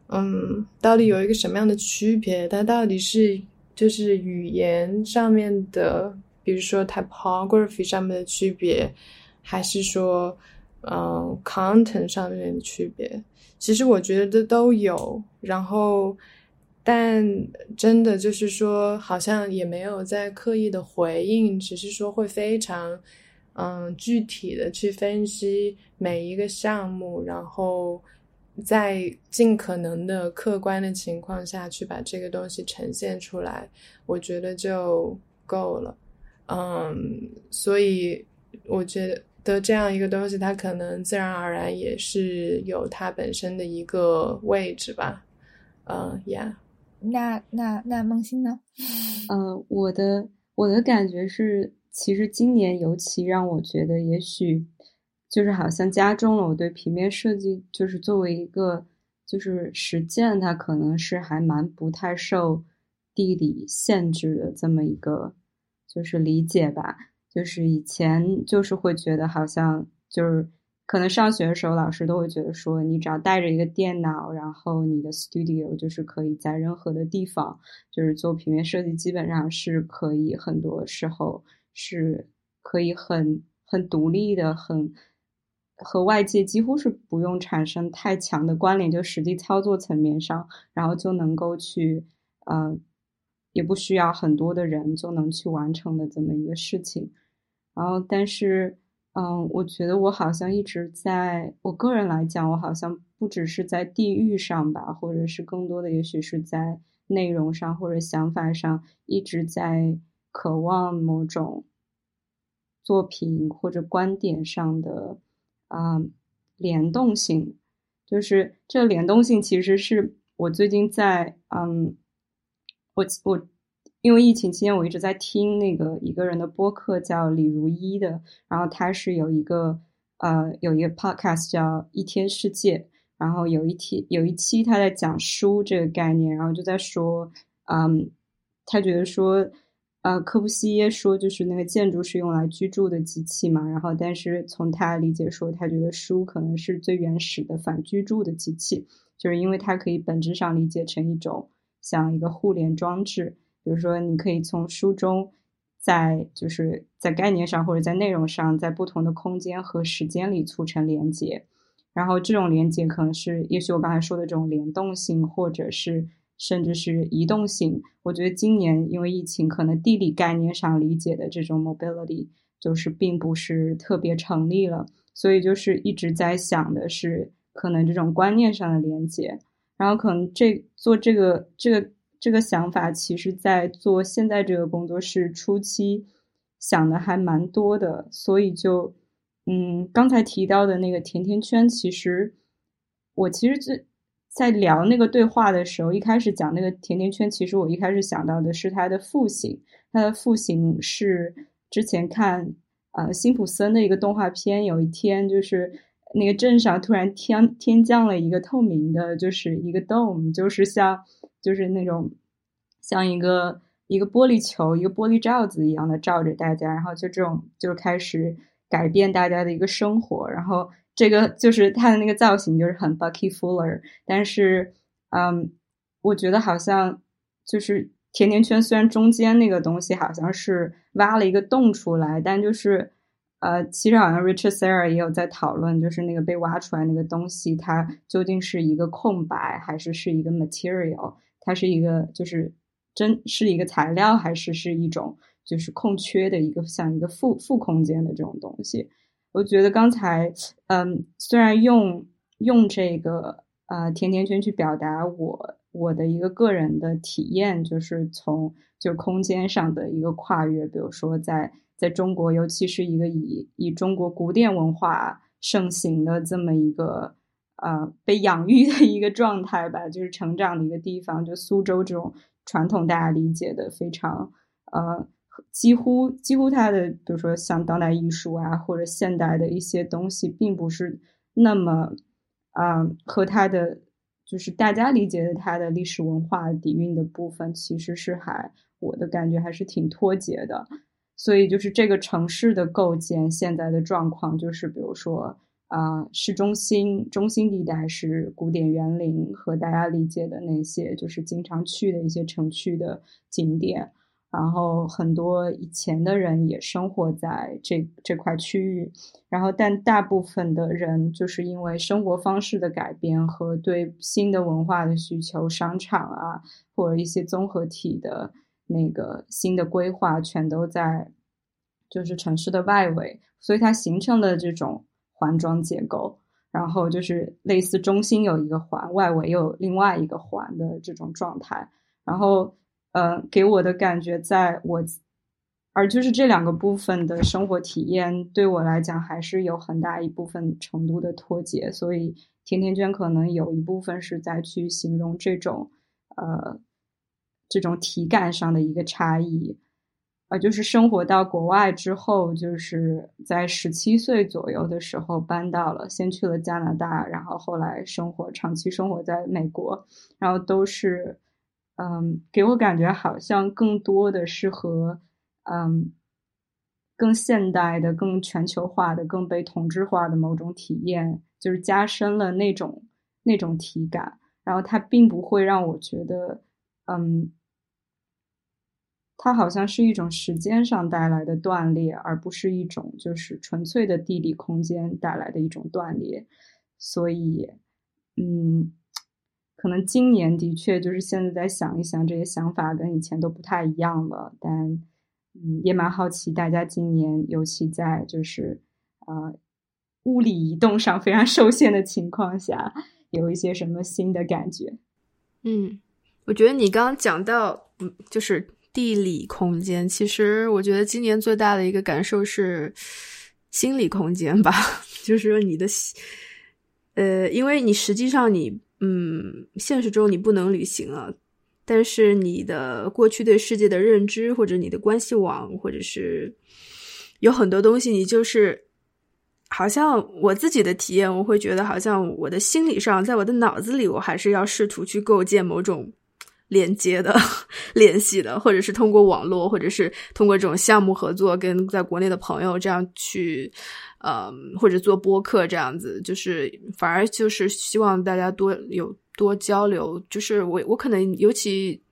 嗯，到底有一个什么样的区别？它到底是就是语言上面的，比如说 typography 上面的区别，还是说，嗯，content 上面的区别？其实我觉得都有。然后，但真的就是说，好像也没有在刻意的回应，只是说会非常。嗯，具体的去分析每一个项目，然后在尽可能的客观的情况下去把这个东西呈现出来，我觉得就够了。嗯，所以我觉得这样一个东西，它可能自然而然也是有它本身的一个位置吧。嗯，Yeah。那那那梦欣呢？<laughs> 呃，我的我的感觉是。其实今年尤其让我觉得，也许就是好像加重了我对平面设计，就是作为一个就是实践，它可能是还蛮不太受地理限制的这么一个就是理解吧。就是以前就是会觉得好像就是可能上学的时候，老师都会觉得说，你只要带着一个电脑，然后你的 studio 就是可以在任何的地方，就是做平面设计，基本上是可以，很多时候是可以很很独立的，很和外界几乎是不用产生太强的关联，就实际操作层面上，然后就能够去，呃，也不需要很多的人就能去完成的这么一个事情，然后但是。嗯，我觉得我好像一直在我个人来讲，我好像不只是在地域上吧，或者是更多的，也许是在内容上或者想法上，一直在渴望某种作品或者观点上的啊联动性。就是这联动性，其实是我最近在嗯，我我。因为疫情期间，我一直在听那个一个人的播客，叫李如一的。然后他是有一个呃，有一个 podcast 叫《一天世界》。然后有一天有一期他在讲书这个概念，然后就在说，嗯，他觉得说，呃，科布西耶说就是那个建筑是用来居住的机器嘛。然后但是从他理解说，他觉得书可能是最原始的反居住的机器，就是因为它可以本质上理解成一种像一个互联装置。比如说，你可以从书中，在就是在概念上或者在内容上，在不同的空间和时间里促成连接，然后这种连接可能是，也许我刚才说的这种联动性，或者是甚至是移动性。我觉得今年因为疫情，可能地理概念上理解的这种 mobility 就是并不是特别成立了，所以就是一直在想的是，可能这种观念上的连接，然后可能这做这个这个。这个想法其实，在做现在这个工作室初期想的还蛮多的，所以就，嗯，刚才提到的那个甜甜圈，其实我其实最在聊那个对话的时候，一开始讲那个甜甜圈，其实我一开始想到的是它的父型，它的父型是之前看呃辛普森的一个动画片，有一天就是那个镇上突然天天降了一个透明的，就是一个 dome，就是像。就是那种像一个一个玻璃球、一个玻璃罩子一样的罩着大家，然后就这种就开始改变大家的一个生活。然后这个就是它的那个造型，就是很 Bucky Fuller。但是，嗯，我觉得好像就是甜甜圈，虽然中间那个东西好像是挖了一个洞出来，但就是呃，其实好像 Richard Serra 也有在讨论，就是那个被挖出来那个东西，它究竟是一个空白，还是是一个 material。它是一个，就是真是一个材料，还是是一种就是空缺的一个像一个负负空间的这种东西？我觉得刚才，嗯，虽然用用这个呃甜甜圈去表达我我的一个个人的体验，就是从就空间上的一个跨越，比如说在在中国，尤其是一个以以中国古典文化盛行的这么一个。呃，被养育的一个状态吧，就是成长的一个地方。就苏州这种传统，大家理解的非常呃，几乎几乎它的，比如说像当代艺术啊，或者现代的一些东西，并不是那么啊，和它的就是大家理解的它的历史文化底蕴的部分，其实是还我的感觉还是挺脱节的。所以就是这个城市的构建，现在的状况就是，比如说。啊，市中心中心地带是古典园林和大家理解的那些，就是经常去的一些城区的景点。然后很多以前的人也生活在这这块区域。然后，但大部分的人就是因为生活方式的改变和对新的文化的需求，商场啊，或者一些综合体的那个新的规划，全都在就是城市的外围，所以它形成了这种。环状结构，然后就是类似中心有一个环，外围有另外一个环的这种状态。然后，呃，给我的感觉，在我，而就是这两个部分的生活体验，对我来讲还是有很大一部分程度的脱节。所以，甜甜圈可能有一部分是在去形容这种，呃，这种体感上的一个差异。呃，就是生活到国外之后，就是在十七岁左右的时候搬到了，先去了加拿大，然后后来生活长期生活在美国，然后都是，嗯，给我感觉好像更多的是和，嗯，更现代的、更全球化的、更被同质化的某种体验，就是加深了那种那种体感。然后它并不会让我觉得，嗯，它好像是一种时间上带来的断裂，而不是一种就是纯粹的地理空间带来的一种断裂。所以，嗯，可能今年的确就是现在再想一想，这些想法跟以前都不太一样了。但，嗯，也蛮好奇大家今年，尤其在就是呃物理移动上非常受限的情况下。有一些什么新的感觉？嗯，我觉得你刚刚讲到，嗯，就是地理空间。其实我觉得今年最大的一个感受是心理空间吧，<laughs> 就是说你的，呃，因为你实际上你，嗯，现实中你不能旅行了，但是你的过去对世界的认知，或者你的关系网，或者是有很多东西，你就是。好像我自己的体验，我会觉得好像我的心理上，在我的脑子里，我还是要试图去构建某种连接的、<laughs> 联系的，或者是通过网络，或者是通过这种项目合作，跟在国内的朋友这样去，呃，或者做播客这样子，就是反而就是希望大家多有多交流。就是我我可能尤其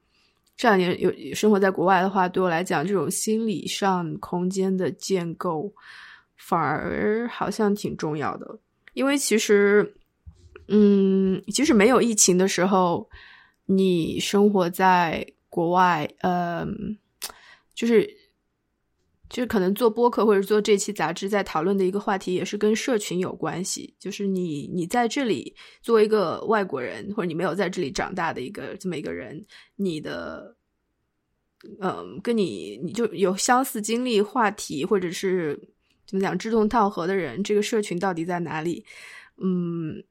这两年有生活在国外的话，对我来讲，这种心理上空间的建构。反而好像挺重要的，因为其实，嗯，其实没有疫情的时候，你生活在国外，嗯，就是就是可能做播客或者做这期杂志在讨论的一个话题，也是跟社群有关系。就是你你在这里作为一个外国人，或者你没有在这里长大的一个这么一个人，你的，嗯，跟你你就有相似经历话题，或者是。怎么讲？志同道合的人，这个社群到底在哪里？嗯，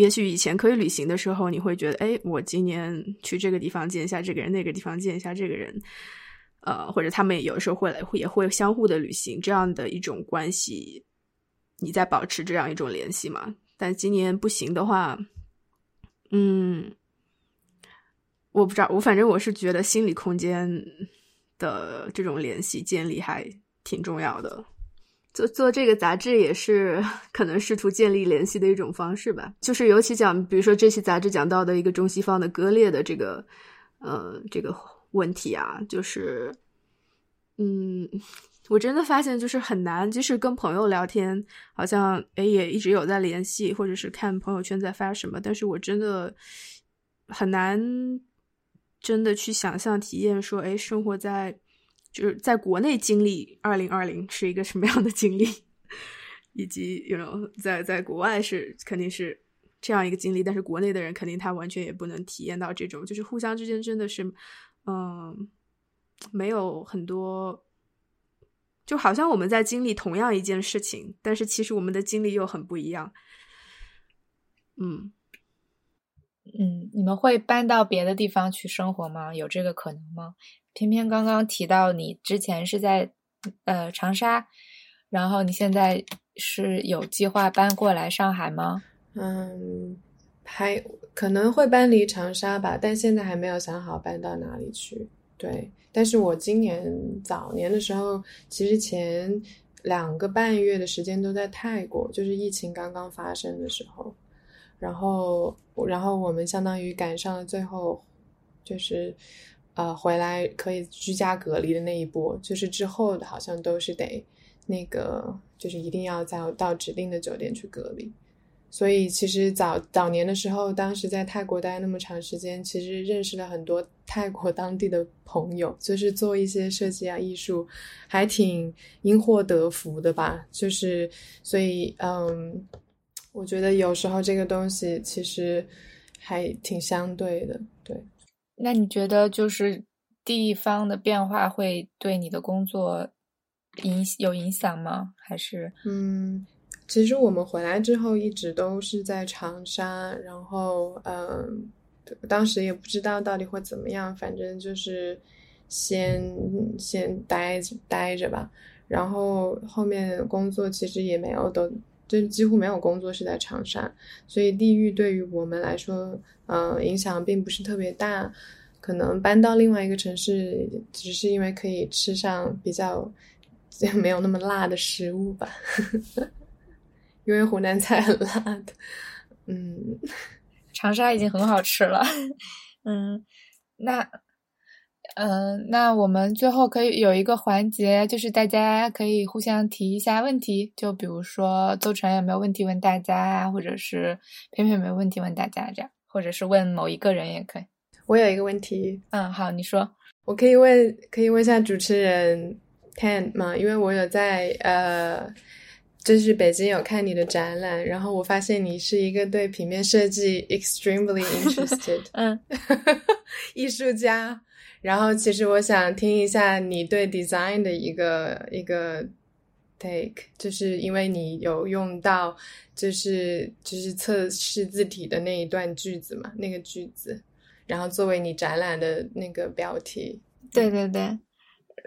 也许以前可以旅行的时候，你会觉得，哎，我今年去这个地方见一下这个人，那个地方见一下这个人，呃，或者他们有时候会来，也会相互的旅行，这样的一种关系，你在保持这样一种联系嘛？但今年不行的话，嗯，我不知道，我反正我是觉得心理空间的这种联系建立还挺重要的。做做这个杂志也是可能试图建立联系的一种方式吧。就是尤其讲，比如说这期杂志讲到的一个中西方的割裂的这个，呃，这个问题啊，就是，嗯，我真的发现就是很难，即使跟朋友聊天，好像哎也一直有在联系，或者是看朋友圈在发什么，但是我真的很难真的去想象体验说，哎，生活在。就是在国内经历二零二零是一个什么样的经历，<laughs> 以及，you know，在在国外是肯定是这样一个经历，但是国内的人肯定他完全也不能体验到这种，就是互相之间真的是，嗯，没有很多，就好像我们在经历同样一件事情，但是其实我们的经历又很不一样。嗯嗯，你们会搬到别的地方去生活吗？有这个可能吗？偏偏刚刚提到你之前是在呃长沙，然后你现在是有计划搬过来上海吗？嗯，还可能会搬离长沙吧，但现在还没有想好搬到哪里去。对，但是我今年早年的时候，其实前两个半月的时间都在泰国，就是疫情刚刚发生的时候，然后然后我们相当于赶上了最后，就是。呃，回来可以居家隔离的那一波，就是之后的好像都是得那个，就是一定要在到指定的酒店去隔离。所以其实早早年的时候，当时在泰国待那么长时间，其实认识了很多泰国当地的朋友，就是做一些设计啊、艺术，还挺因祸得福的吧。就是所以，嗯，我觉得有时候这个东西其实还挺相对的，对。那你觉得就是地方的变化会对你的工作影有影响吗？还是嗯，其实我们回来之后一直都是在长沙，然后嗯，当时也不知道到底会怎么样，反正就是先先待待着吧。然后后面工作其实也没有都就几乎没有工作是在长沙，所以地域对于我们来说。嗯，影响并不是特别大，可能搬到另外一个城市，只是因为可以吃上比较没有那么辣的食物吧，<laughs> 因为湖南菜很辣的。嗯，长沙已经很好吃了。<laughs> 嗯，那。嗯，那我们最后可以有一个环节，就是大家可以互相提一下问题，就比如说邹晨有没有问题问大家啊，或者是偏偏有没有问题问大家这样，或者是问某一个人也可以。我有一个问题，嗯，好，你说，我可以问，可以问一下主持人 Tan 吗？因为我有在呃，就是北京有看你的展览，然后我发现你是一个对平面设计 extremely <laughs> interested，嗯，<laughs> 艺术家。然后，其实我想听一下你对 design 的一个一个 take，就是因为你有用到，就是就是测试字体的那一段句子嘛，那个句子，然后作为你展览的那个标题。对对对。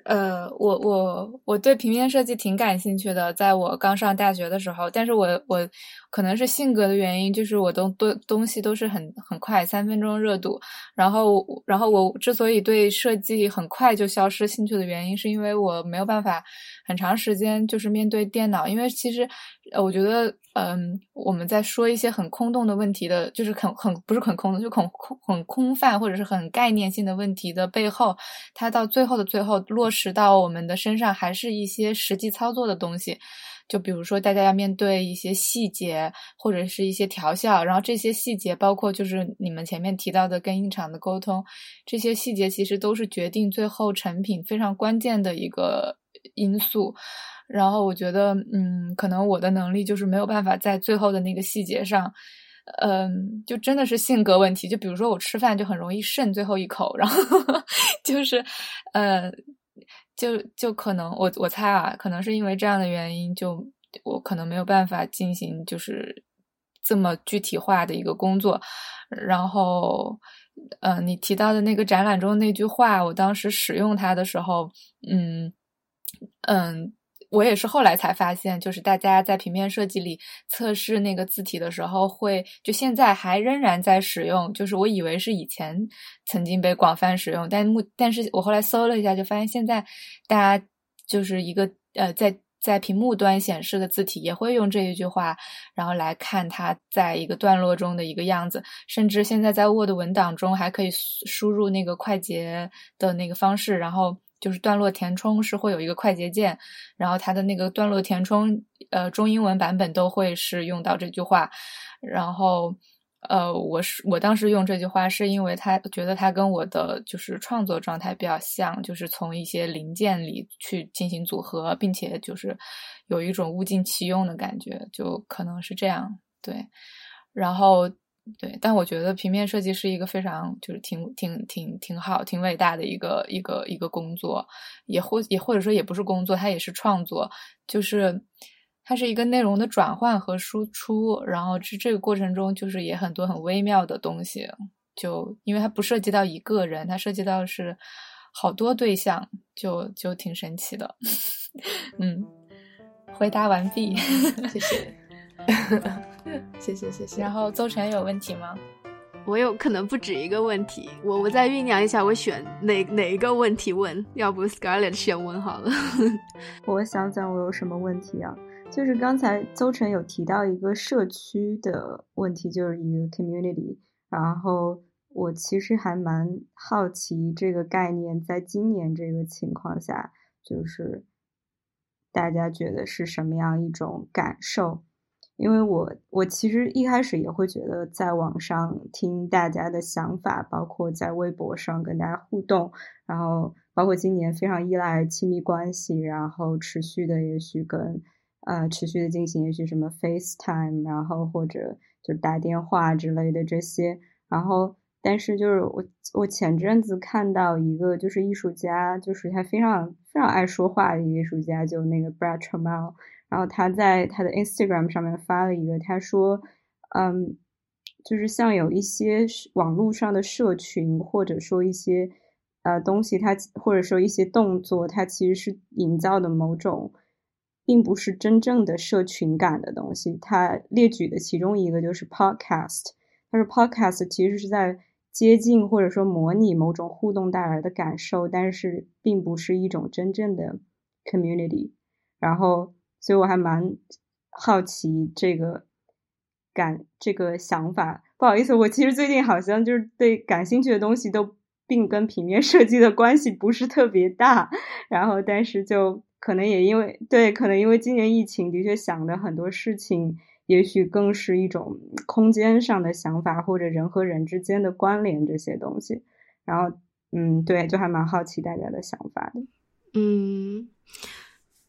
呃，我我我对平面设计挺感兴趣的，在我刚上大学的时候，但是我我可能是性格的原因，就是我都东东西都是很很快，三分钟热度。然后然后我之所以对设计很快就消失兴趣的原因，是因为我没有办法很长时间就是面对电脑，因为其实呃，我觉得。嗯，我们在说一些很空洞的问题的，就是很很不是很空的，就很空很空泛或者是很概念性的问题的背后，它到最后的最后落实到我们的身上，还是一些实际操作的东西。就比如说，大家要面对一些细节或者是一些调校，然后这些细节包括就是你们前面提到的跟印厂的沟通，这些细节其实都是决定最后成品非常关键的一个因素。然后我觉得，嗯，可能我的能力就是没有办法在最后的那个细节上，嗯，就真的是性格问题。就比如说我吃饭就很容易剩最后一口，然后 <laughs> 就是，呃，就就可能我我猜啊，可能是因为这样的原因，就我可能没有办法进行就是这么具体化的一个工作。然后，嗯，你提到的那个展览中那句话，我当时使用它的时候，嗯嗯。我也是后来才发现，就是大家在平面设计里测试那个字体的时候，会就现在还仍然在使用。就是我以为是以前曾经被广泛使用，但目但是我后来搜了一下，就发现现在大家就是一个呃，在在屏幕端显示的字体也会用这一句话，然后来看它在一个段落中的一个样子。甚至现在在 Word 文档中还可以输入那个快捷的那个方式，然后。就是段落填充是会有一个快捷键，然后它的那个段落填充，呃，中英文版本都会是用到这句话。然后，呃，我是我当时用这句话是因为他觉得它跟我的就是创作状态比较像，就是从一些零件里去进行组合，并且就是有一种物尽其用的感觉，就可能是这样。对，然后。对，但我觉得平面设计是一个非常就是挺挺挺挺好、挺伟大的一个一个一个工作，也或也或者说也不是工作，它也是创作，就是它是一个内容的转换和输出，然后这这个过程中就是也很多很微妙的东西，就因为它不涉及到一个人，它涉及到是好多对象，就就挺神奇的。<laughs> 嗯，回答完毕，谢谢。<laughs> 谢谢谢谢。然后邹晨有问题吗？我有可能不止一个问题，我我再酝酿一下，我选哪哪一个问题问？要不 Scarlett 先问好了。<laughs> 我想想，我有什么问题啊？就是刚才邹晨有提到一个社区的问题，就是一个 community。然后我其实还蛮好奇这个概念，在今年这个情况下，就是大家觉得是什么样一种感受？因为我我其实一开始也会觉得，在网上听大家的想法，包括在微博上跟大家互动，然后包括今年非常依赖亲密关系，然后持续的也许跟呃持续的进行，也许什么 FaceTime，然后或者就打电话之类的这些，然后但是就是我我前阵子看到一个就是艺术家，就是他非常非常爱说话的一个艺术家，就那个 Brad Trammell。然后他在他的 Instagram 上面发了一个，他说，嗯，就是像有一些网络上的社群，或者说一些呃东西，它或者说一些动作，它其实是营造的某种，并不是真正的社群感的东西。他列举的其中一个就是 Podcast，他说 Podcast 其实是在接近或者说模拟某种互动带来的感受，但是并不是一种真正的 community，然后所以我还蛮好奇这个感这个想法。不好意思，我其实最近好像就是对感兴趣的东西都并跟平面设计的关系不是特别大，然后但是就可能也因为对，可能因为今年疫情的确想的很多事情。也许更是一种空间上的想法，或者人和人之间的关联这些东西。然后，嗯，对，就还蛮好奇大家的想法的。嗯，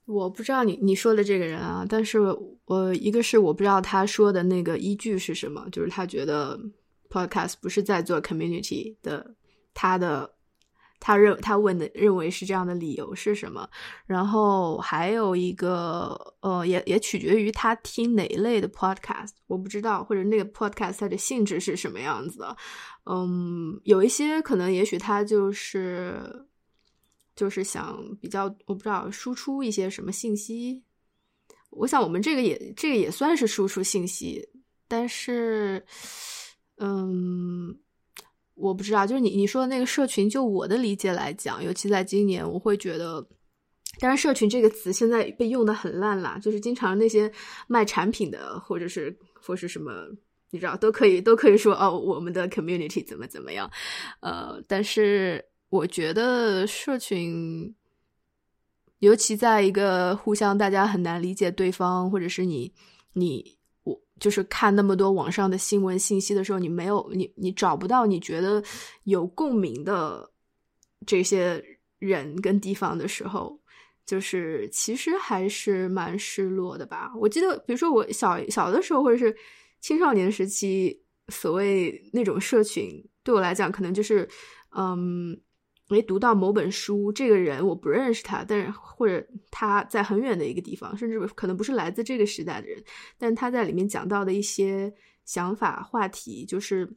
我不知道你你说的这个人啊，但是我一个是我不知道他说的那个依据是什么，就是他觉得 podcast 不是在做 community 的，他的。他认他问的认为是这样的理由是什么？然后还有一个呃，也也取决于他听哪一类的 podcast，我不知道，或者那个 podcast 它的性质是什么样子的。嗯，有一些可能也许他就是就是想比较，我不知道输出一些什么信息。我想我们这个也这个也算是输出信息，但是嗯。我不知道，就是你你说的那个社群，就我的理解来讲，尤其在今年，我会觉得，当然“社群”这个词现在被用的很烂啦，就是经常那些卖产品的，或者是或是什么，你知道，都可以都可以说哦，我们的 community 怎么怎么样，呃，但是我觉得社群，尤其在一个互相大家很难理解对方，或者是你你。我就是看那么多网上的新闻信息的时候，你没有你你找不到你觉得有共鸣的这些人跟地方的时候，就是其实还是蛮失落的吧。我记得，比如说我小小的时候，或者是青少年时期，所谓那种社群，对我来讲，可能就是嗯。没读到某本书，这个人我不认识他，但是或者他在很远的一个地方，甚至可能不是来自这个时代的人，但他在里面讲到的一些想法、话题，就是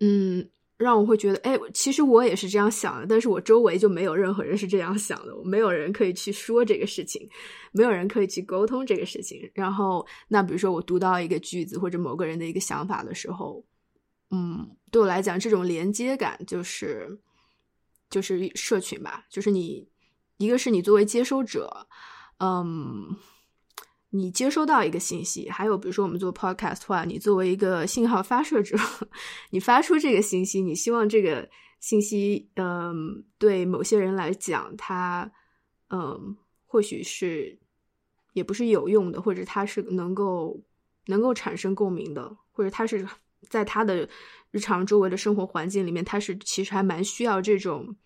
嗯，让我会觉得，哎，其实我也是这样想的，但是我周围就没有任何人是这样想的，没有人可以去说这个事情，没有人可以去沟通这个事情。然后，那比如说我读到一个句子或者某个人的一个想法的时候，嗯，对我来讲，这种连接感就是。就是社群吧，就是你，一个是你作为接收者，嗯，你接收到一个信息，还有比如说我们做 podcast 话，你作为一个信号发射者，<laughs> 你发出这个信息，你希望这个信息，嗯，对某些人来讲，它，嗯，或许是也不是有用的，或者它是能够能够产生共鸣的，或者它是在他的。日常周围的生活环境里面，他是其实还蛮需要这种，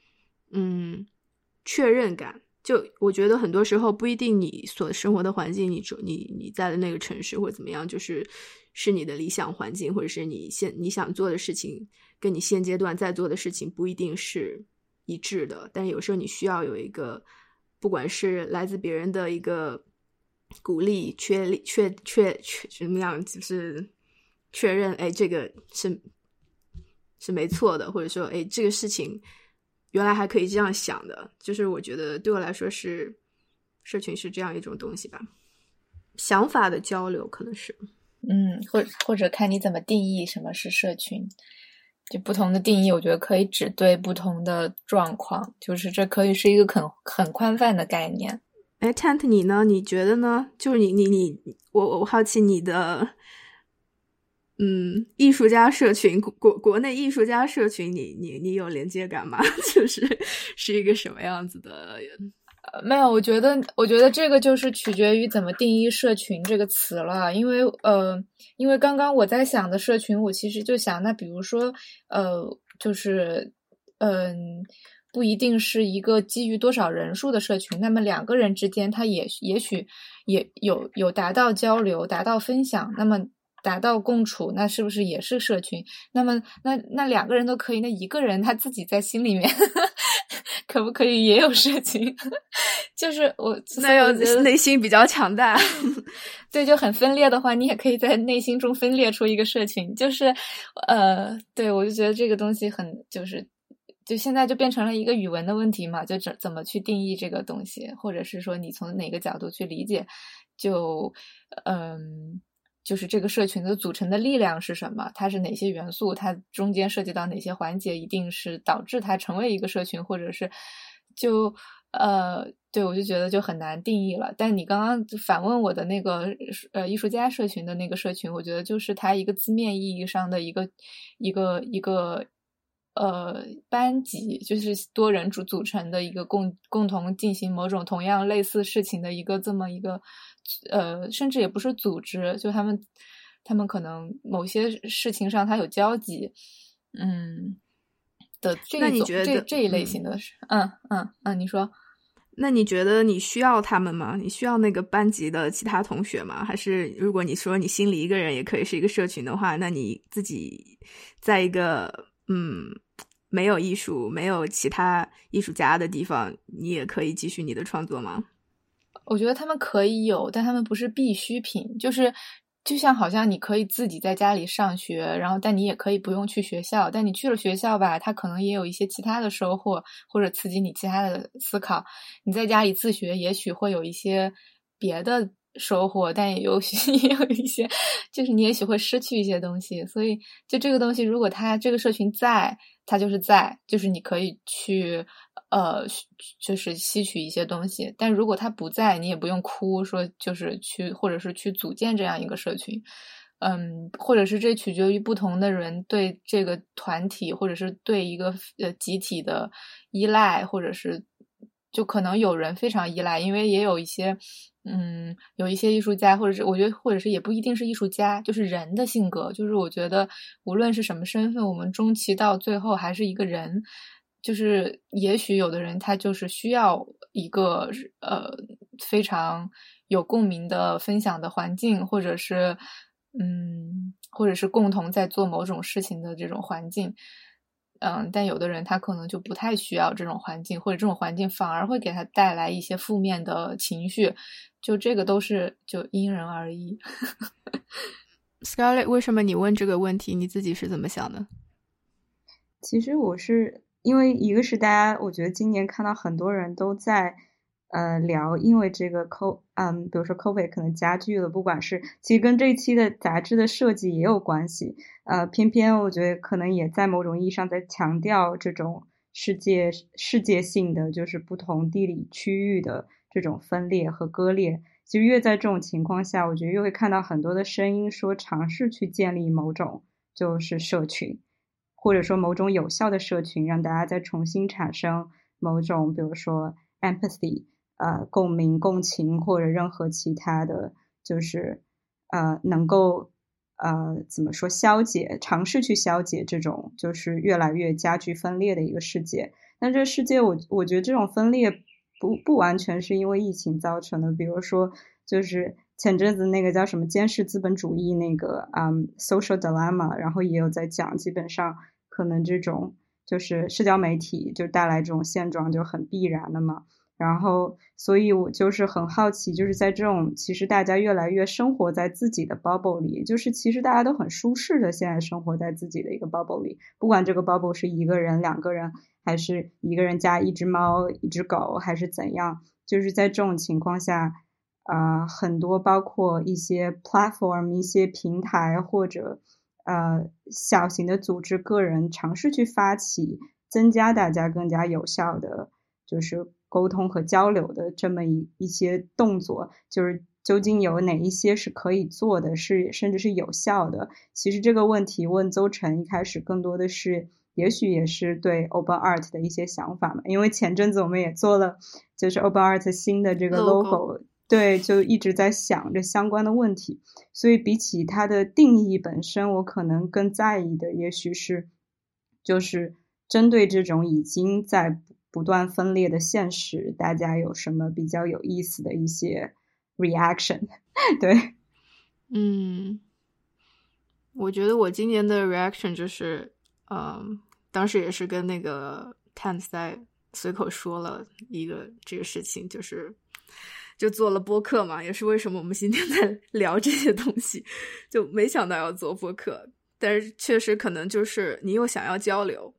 嗯，确认感。就我觉得很多时候不一定你所生活的环境，你你你在的那个城市或者怎么样，就是是你的理想环境，或者是你现你想做的事情，跟你现阶段在做的事情不一定是一致的。但有时候你需要有一个，不管是来自别人的一个鼓励、确立、确确确怎么样，就是确认，哎，这个是。是没错的，或者说，哎，这个事情原来还可以这样想的，就是我觉得对我来说是社群是这样一种东西吧，想法的交流可能是，嗯，或或者看你怎么定义什么是社群，就不同的定义，我觉得可以只对不同的状况，就是这可以是一个很很宽泛的概念。哎，Tent，你呢？你觉得呢？就是你你你，我我好奇你的。嗯，艺术家社群国国内艺术家社群，你你你有连接感吗？<laughs> 就是是一个什么样子的？没有，我觉得我觉得这个就是取决于怎么定义“社群”这个词了。因为呃，因为刚刚我在想的社群，我其实就想，那比如说呃，就是嗯，不一定是一个基于多少人数的社群，那么两个人之间，他也也许也有有达到交流、达到分享，那么。达到共处，那是不是也是社群？那么，那那两个人都可以，那一个人他自己在心里面，可不可以也有社群？<laughs> 就是我那要内心比较强大，<laughs> 对，就很分裂的话，你也可以在内心中分裂出一个社群。就是，呃，对我就觉得这个东西很，就是就现在就变成了一个语文的问题嘛，就怎怎么去定义这个东西，或者是说你从哪个角度去理解，就嗯。就是这个社群的组成的力量是什么？它是哪些元素？它中间涉及到哪些环节？一定是导致它成为一个社群，或者是就呃，对我就觉得就很难定义了。但你刚刚反问我的那个呃艺术家社群的那个社群，我觉得就是它一个字面意义上的一个一个一个呃班级，就是多人组组成的一个共共同进行某种同样类似事情的一个这么一个呃，甚至也不是组织，就他们他们可能某些事情上他有交集，嗯。的这那你觉得这这一类型的是，嗯嗯嗯，你说，那你觉得你需要他们吗？你需要那个班级的其他同学吗？还是如果你说你心里一个人也可以是一个社群的话，那你自己在一个嗯没有艺术、没有其他艺术家的地方，你也可以继续你的创作吗？我觉得他们可以有，但他们不是必需品，就是。就像好像你可以自己在家里上学，然后但你也可以不用去学校。但你去了学校吧，他可能也有一些其他的收获，或者刺激你其他的思考。你在家里自学，也许会有一些别的收获，但也有 <laughs> 也有一些，就是你也许会失去一些东西。所以，就这个东西，如果它这个社群在，它就是在，就是你可以去。呃，就是吸取一些东西，但如果他不在，你也不用哭，说就是去，或者是去组建这样一个社群，嗯，或者是这取决于不同的人对这个团体，或者是对一个呃集体的依赖，或者是就可能有人非常依赖，因为也有一些，嗯，有一些艺术家，或者是我觉得，或者是也不一定是艺术家，就是人的性格，就是我觉得无论是什么身份，我们终其到最后还是一个人。就是，也许有的人他就是需要一个呃非常有共鸣的分享的环境，或者是嗯，或者是共同在做某种事情的这种环境，嗯，但有的人他可能就不太需要这种环境，或者这种环境反而会给他带来一些负面的情绪，就这个都是就因人而异。Scarlett，为什么你问这个问题？你自己是怎么想的？其实我是。因为一个是大家，我觉得今年看到很多人都在，呃，聊，因为这个 co，嗯，比如说 COVID 可能加剧了，不管是其实跟这一期的杂志的设计也有关系，呃，偏偏我觉得可能也在某种意义上在强调这种世界世界性的，就是不同地理区域的这种分裂和割裂。其实越在这种情况下，我觉得越会看到很多的声音说尝试去建立某种就是社群。或者说某种有效的社群，让大家再重新产生某种，比如说 empathy，呃，共鸣、共情，或者任何其他的，就是呃，能够呃，怎么说消解，尝试去消解这种就是越来越加剧分裂的一个世界。但这世界，我我觉得这种分裂不不完全是因为疫情造成的。比如说，就是前阵子那个叫什么监视资本主义那个嗯 social dilemma，然后也有在讲，基本上。可能这种就是社交媒体就带来这种现状就很必然的嘛。然后，所以我就是很好奇，就是在这种其实大家越来越生活在自己的 bubble 里，就是其实大家都很舒适的现在生活在自己的一个 bubble 里，不管这个 bubble 是一个人、两个人，还是一个人加一只猫、一只狗，还是怎样，就是在这种情况下，啊，很多包括一些 platform、一些平台或者。呃，小型的组织、个人尝试去发起，增加大家更加有效的就是沟通和交流的这么一一些动作，就是究竟有哪一些是可以做的，是甚至是有效的？其实这个问题问邹晨一开始更多的是，也许也是对 Open Art 的一些想法嘛，因为前阵子我们也做了，就是 Open Art 新的这个 logo。对，就一直在想着相关的问题，所以比起它的定义本身，我可能更在意的，也许是，就是针对这种已经在不断分裂的现实，大家有什么比较有意思的一些 reaction？<laughs> 对，嗯，我觉得我今年的 reaction 就是，嗯，当时也是跟那个 Tan 在随口说了一个这个事情，就是。就做了播客嘛，也是为什么我们今天在 <laughs> 聊这些东西，就没想到要做播客，但是确实可能就是你又想要交流，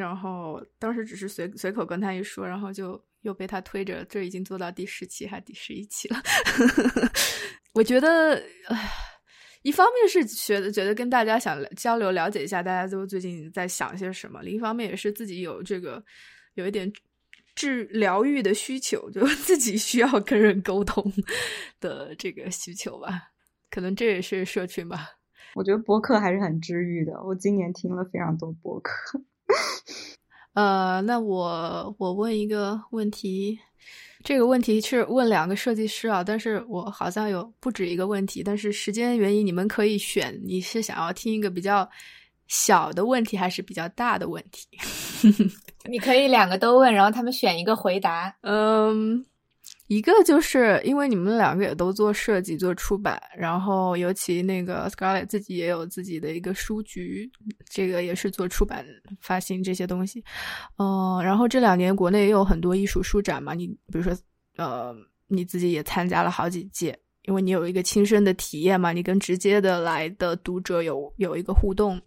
然后当时只是随随口跟他一说，然后就又被他推着，这已经做到第十期还第十一期了。<laughs> 我觉得，一方面是觉得觉得跟大家想交流了解一下，大家都最近在想些什么；另一方面也是自己有这个有一点。治疗愈的需求，就 <laughs> 自己需要跟人沟通的这个需求吧。可能这也是社群吧。我觉得播客还是很治愈的。我今年听了非常多播客。<laughs> 呃，那我我问一个问题，这个问题是问两个设计师啊，但是我好像有不止一个问题，但是时间原因，你们可以选，你是想要听一个比较小的问题，还是比较大的问题？<laughs> 你可以两个都问，然后他们选一个回答。嗯。一个就是因为你们两个也都做设计、做出版，然后尤其那个 Scarlett 自己也有自己的一个书局，这个也是做出版、发行这些东西。嗯，然后这两年国内也有很多艺术书展嘛，你比如说，呃，你自己也参加了好几届，因为你有一个亲身的体验嘛，你跟直接的来的读者有有一个互动。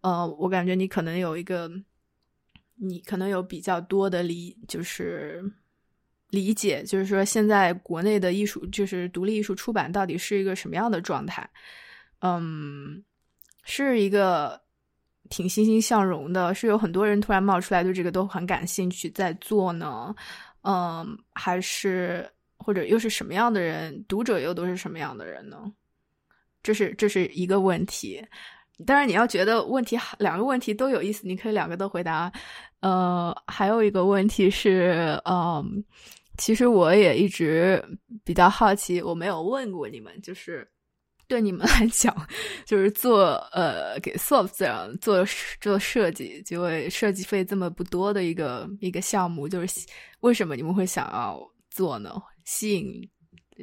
呃，我感觉你可能有一个，你可能有比较多的理，就是。理解就是说，现在国内的艺术就是独立艺术出版到底是一个什么样的状态？嗯，是一个挺欣欣向荣的，是有很多人突然冒出来对这个都很感兴趣在做呢？嗯，还是或者又是什么样的人？读者又都是什么样的人呢？这是这是一个问题。当然，你要觉得问题两个问题都有意思，你可以两个都回答。呃，还有一个问题是，嗯。其实我也一直比较好奇，我没有问过你们，就是对你们 <laughs> 来讲，就是做呃给 Soft 这样做做设计，就会设计费这么不多的一个一个项目，就是为什么你们会想要做呢？吸引。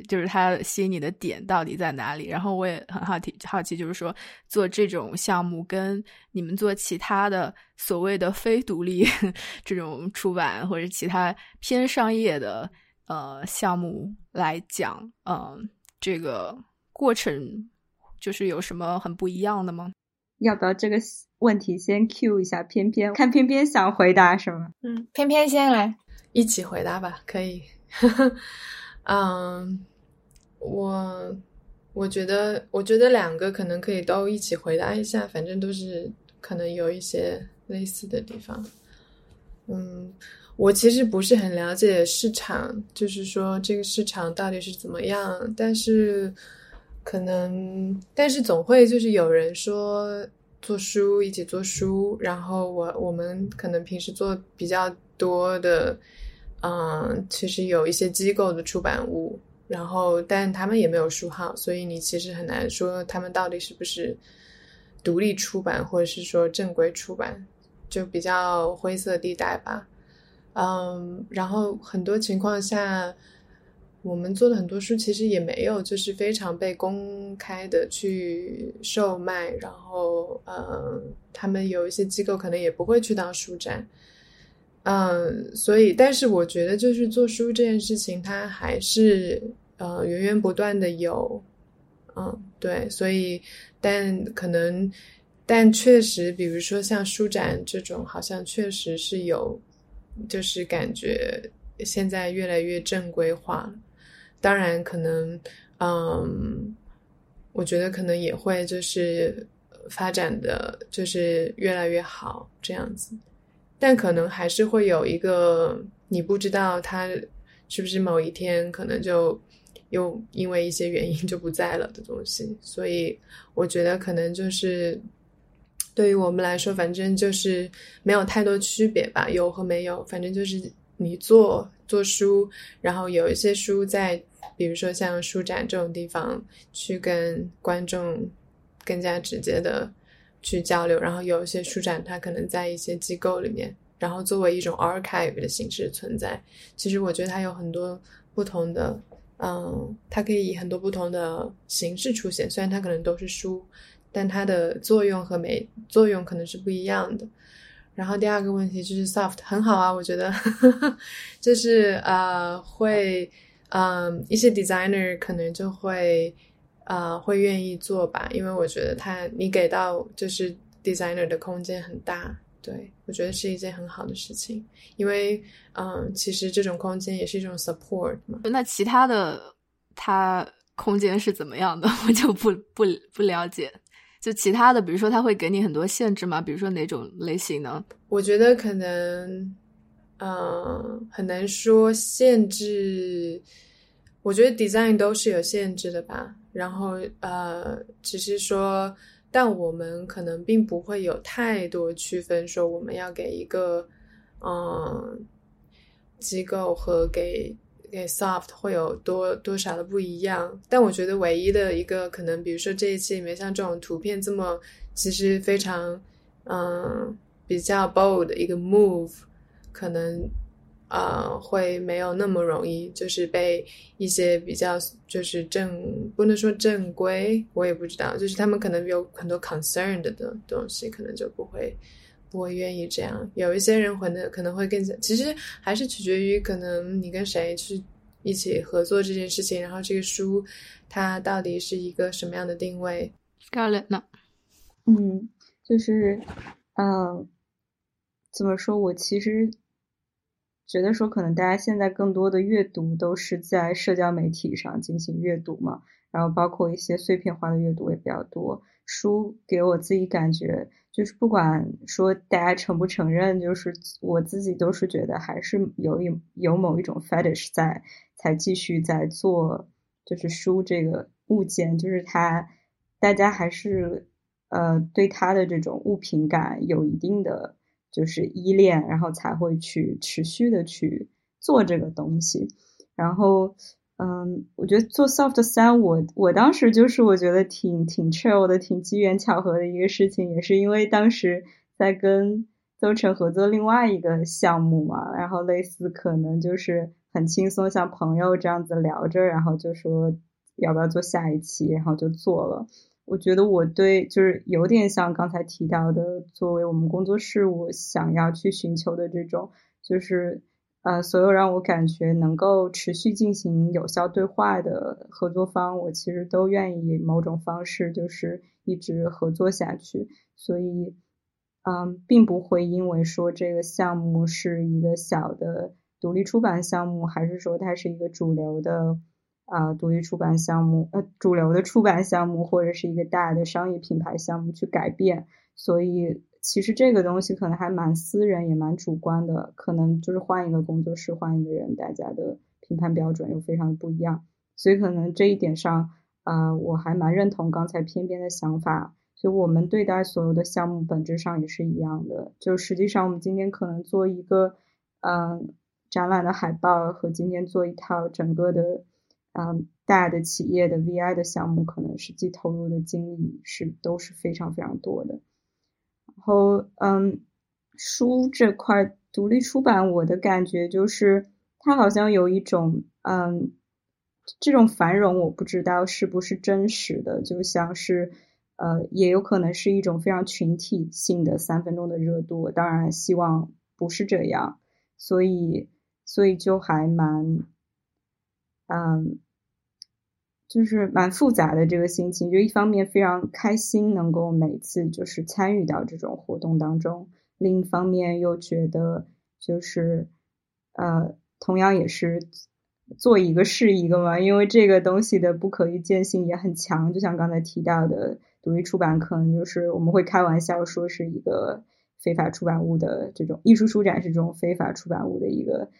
就是它吸引你的点到底在哪里？然后我也很好奇，好奇就是说做这种项目跟你们做其他的所谓的非独立 <laughs> 这种出版或者其他偏商业的呃项目来讲，嗯，这个过程就是有什么很不一样的吗？要不要这个问题先 Q 一下偏偏，看偏偏想回答什么？嗯，偏偏先来，一起回答吧，可以。嗯，我我觉得，我觉得两个可能可以都一起回答一下，反正都是可能有一些类似的地方。嗯，我其实不是很了解市场，就是说这个市场到底是怎么样，但是可能，但是总会就是有人说做书一起做书，然后我我们可能平时做比较多的。嗯，其实有一些机构的出版物，然后但他们也没有书号，所以你其实很难说他们到底是不是独立出版，或者是说正规出版，就比较灰色地带吧。嗯，然后很多情况下，我们做的很多书其实也没有就是非常被公开的去售卖，然后嗯，他们有一些机构可能也不会去当书展。嗯，所以，但是我觉得，就是做书这件事情，它还是呃源源不断的有，嗯，对，所以，但可能，但确实，比如说像书展这种，好像确实是有，就是感觉现在越来越正规化。当然，可能，嗯，我觉得可能也会就是发展的就是越来越好这样子。但可能还是会有一个你不知道他是不是某一天可能就又因为一些原因就不在了的东西，所以我觉得可能就是对于我们来说，反正就是没有太多区别吧，有和没有，反正就是你做做书，然后有一些书在，比如说像书展这种地方去跟观众更加直接的。去交流，然后有一些书展，它可能在一些机构里面，然后作为一种 archive 的形式存在。其实我觉得它有很多不同的，嗯，它可以以很多不同的形式出现。虽然它可能都是书，但它的作用和没作用可能是不一样的。然后第二个问题就是 soft 很好啊，我觉得 <laughs> 就是呃会，嗯，一些 designer 可能就会。啊，会愿意做吧，因为我觉得他你给到就是 designer 的空间很大，对我觉得是一件很好的事情，因为嗯，其实这种空间也是一种 support 嘛。那其他的他空间是怎么样的，<laughs> 我就不不不了解。就其他的，比如说他会给你很多限制吗？比如说哪种类型呢？我觉得可能嗯，很难说限制。我觉得 design 都是有限制的吧。然后呃，只是说，但我们可能并不会有太多区分，说我们要给一个嗯机构和给给 soft 会有多多少的不一样。但我觉得唯一的一个可能，比如说这一期里面像这种图片这么其实非常嗯比较 bold 的一个 move。可能，呃，会没有那么容易，就是被一些比较就是正不能说正规，我也不知道，就是他们可能有很多 concerned 的东西，可能就不会不会愿意这样。有一些人可能可能会更加，其实还是取决于可能你跟谁去一起合作这件事情，然后这个书它到底是一个什么样的定位。Scarlett 呢？嗯，就是，嗯，怎么说我其实。觉得说，可能大家现在更多的阅读都是在社交媒体上进行阅读嘛，然后包括一些碎片化的阅读也比较多。书给我自己感觉，就是不管说大家承不承认，就是我自己都是觉得还是有一有某一种 fetish 在，才继续在做，就是书这个物件，就是它，大家还是呃对它的这种物品感有一定的。就是依恋，然后才会去持续的去做这个东西。然后，嗯，我觉得做 Soft 三，我我当时就是我觉得挺挺 chill 的，挺机缘巧合的一个事情，也是因为当时在跟邹晨合作另外一个项目嘛，然后类似可能就是很轻松，像朋友这样子聊着，然后就说要不要做下一期，然后就做了。我觉得我对就是有点像刚才提到的，作为我们工作室，我想要去寻求的这种，就是呃，所有让我感觉能够持续进行有效对话的合作方，我其实都愿意某种方式就是一直合作下去。所以，嗯，并不会因为说这个项目是一个小的独立出版项目，还是说它是一个主流的。啊，独立出版项目，呃，主流的出版项目或者是一个大的商业品牌项目去改变，所以其实这个东西可能还蛮私人，也蛮主观的，可能就是换一个工作室，换一个人，大家的评判标准又非常不一样，所以可能这一点上，啊，我还蛮认同刚才偏边的想法，所以我们对待所有的项目本质上也是一样的，就实际上我们今天可能做一个，嗯，展览的海报和今天做一套整个的。嗯，大的企业的 VI 的项目，可能实际投入的精力是都是非常非常多的。然后，嗯，书这块独立出版，我的感觉就是它好像有一种，嗯，这种繁荣，我不知道是不是真实的，就像是，呃，也有可能是一种非常群体性的三分钟的热度。当然，希望不是这样，所以，所以就还蛮，嗯。就是蛮复杂的这个心情，就一方面非常开心能够每次就是参与到这种活动当中，另一方面又觉得就是呃，同样也是做一个是一个嘛，因为这个东西的不可预见性也很强。就像刚才提到的，独立出版可能就是我们会开玩笑说是一个非法出版物的这种艺术书展是这种非法出版物的一个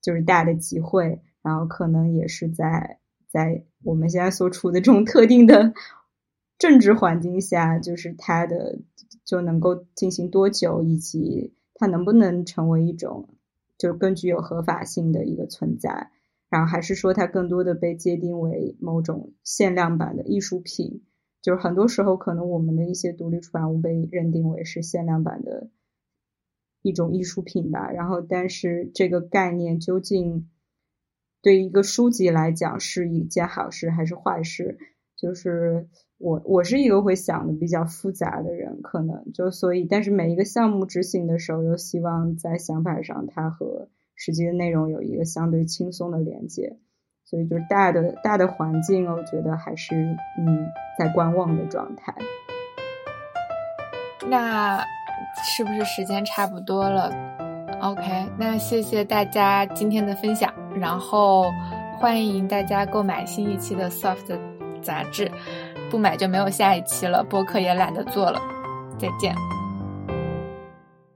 就是大的集会，然后可能也是在。在我们现在所处的这种特定的 <laughs> 政治环境下，就是它的就能够进行多久，以及它能不能成为一种就更具有合法性的一个存在，然后还是说它更多的被界定为某种限量版的艺术品，就是很多时候可能我们的一些独立出版物被认定为是限量版的一种艺术品吧，然后但是这个概念究竟？对一个书籍来讲是一件好事还是坏事？就是我我是一个会想的比较复杂的人，可能就所以，但是每一个项目执行的时候，又希望在想法上它和实际的内容有一个相对轻松的连接，所以就是大的大的环境，我觉得还是嗯在观望的状态。那是不是时间差不多了？OK，那谢谢大家今天的分享。然后欢迎大家购买新一期的 Soft 杂志，不买就没有下一期了，播客也懒得做了，再见。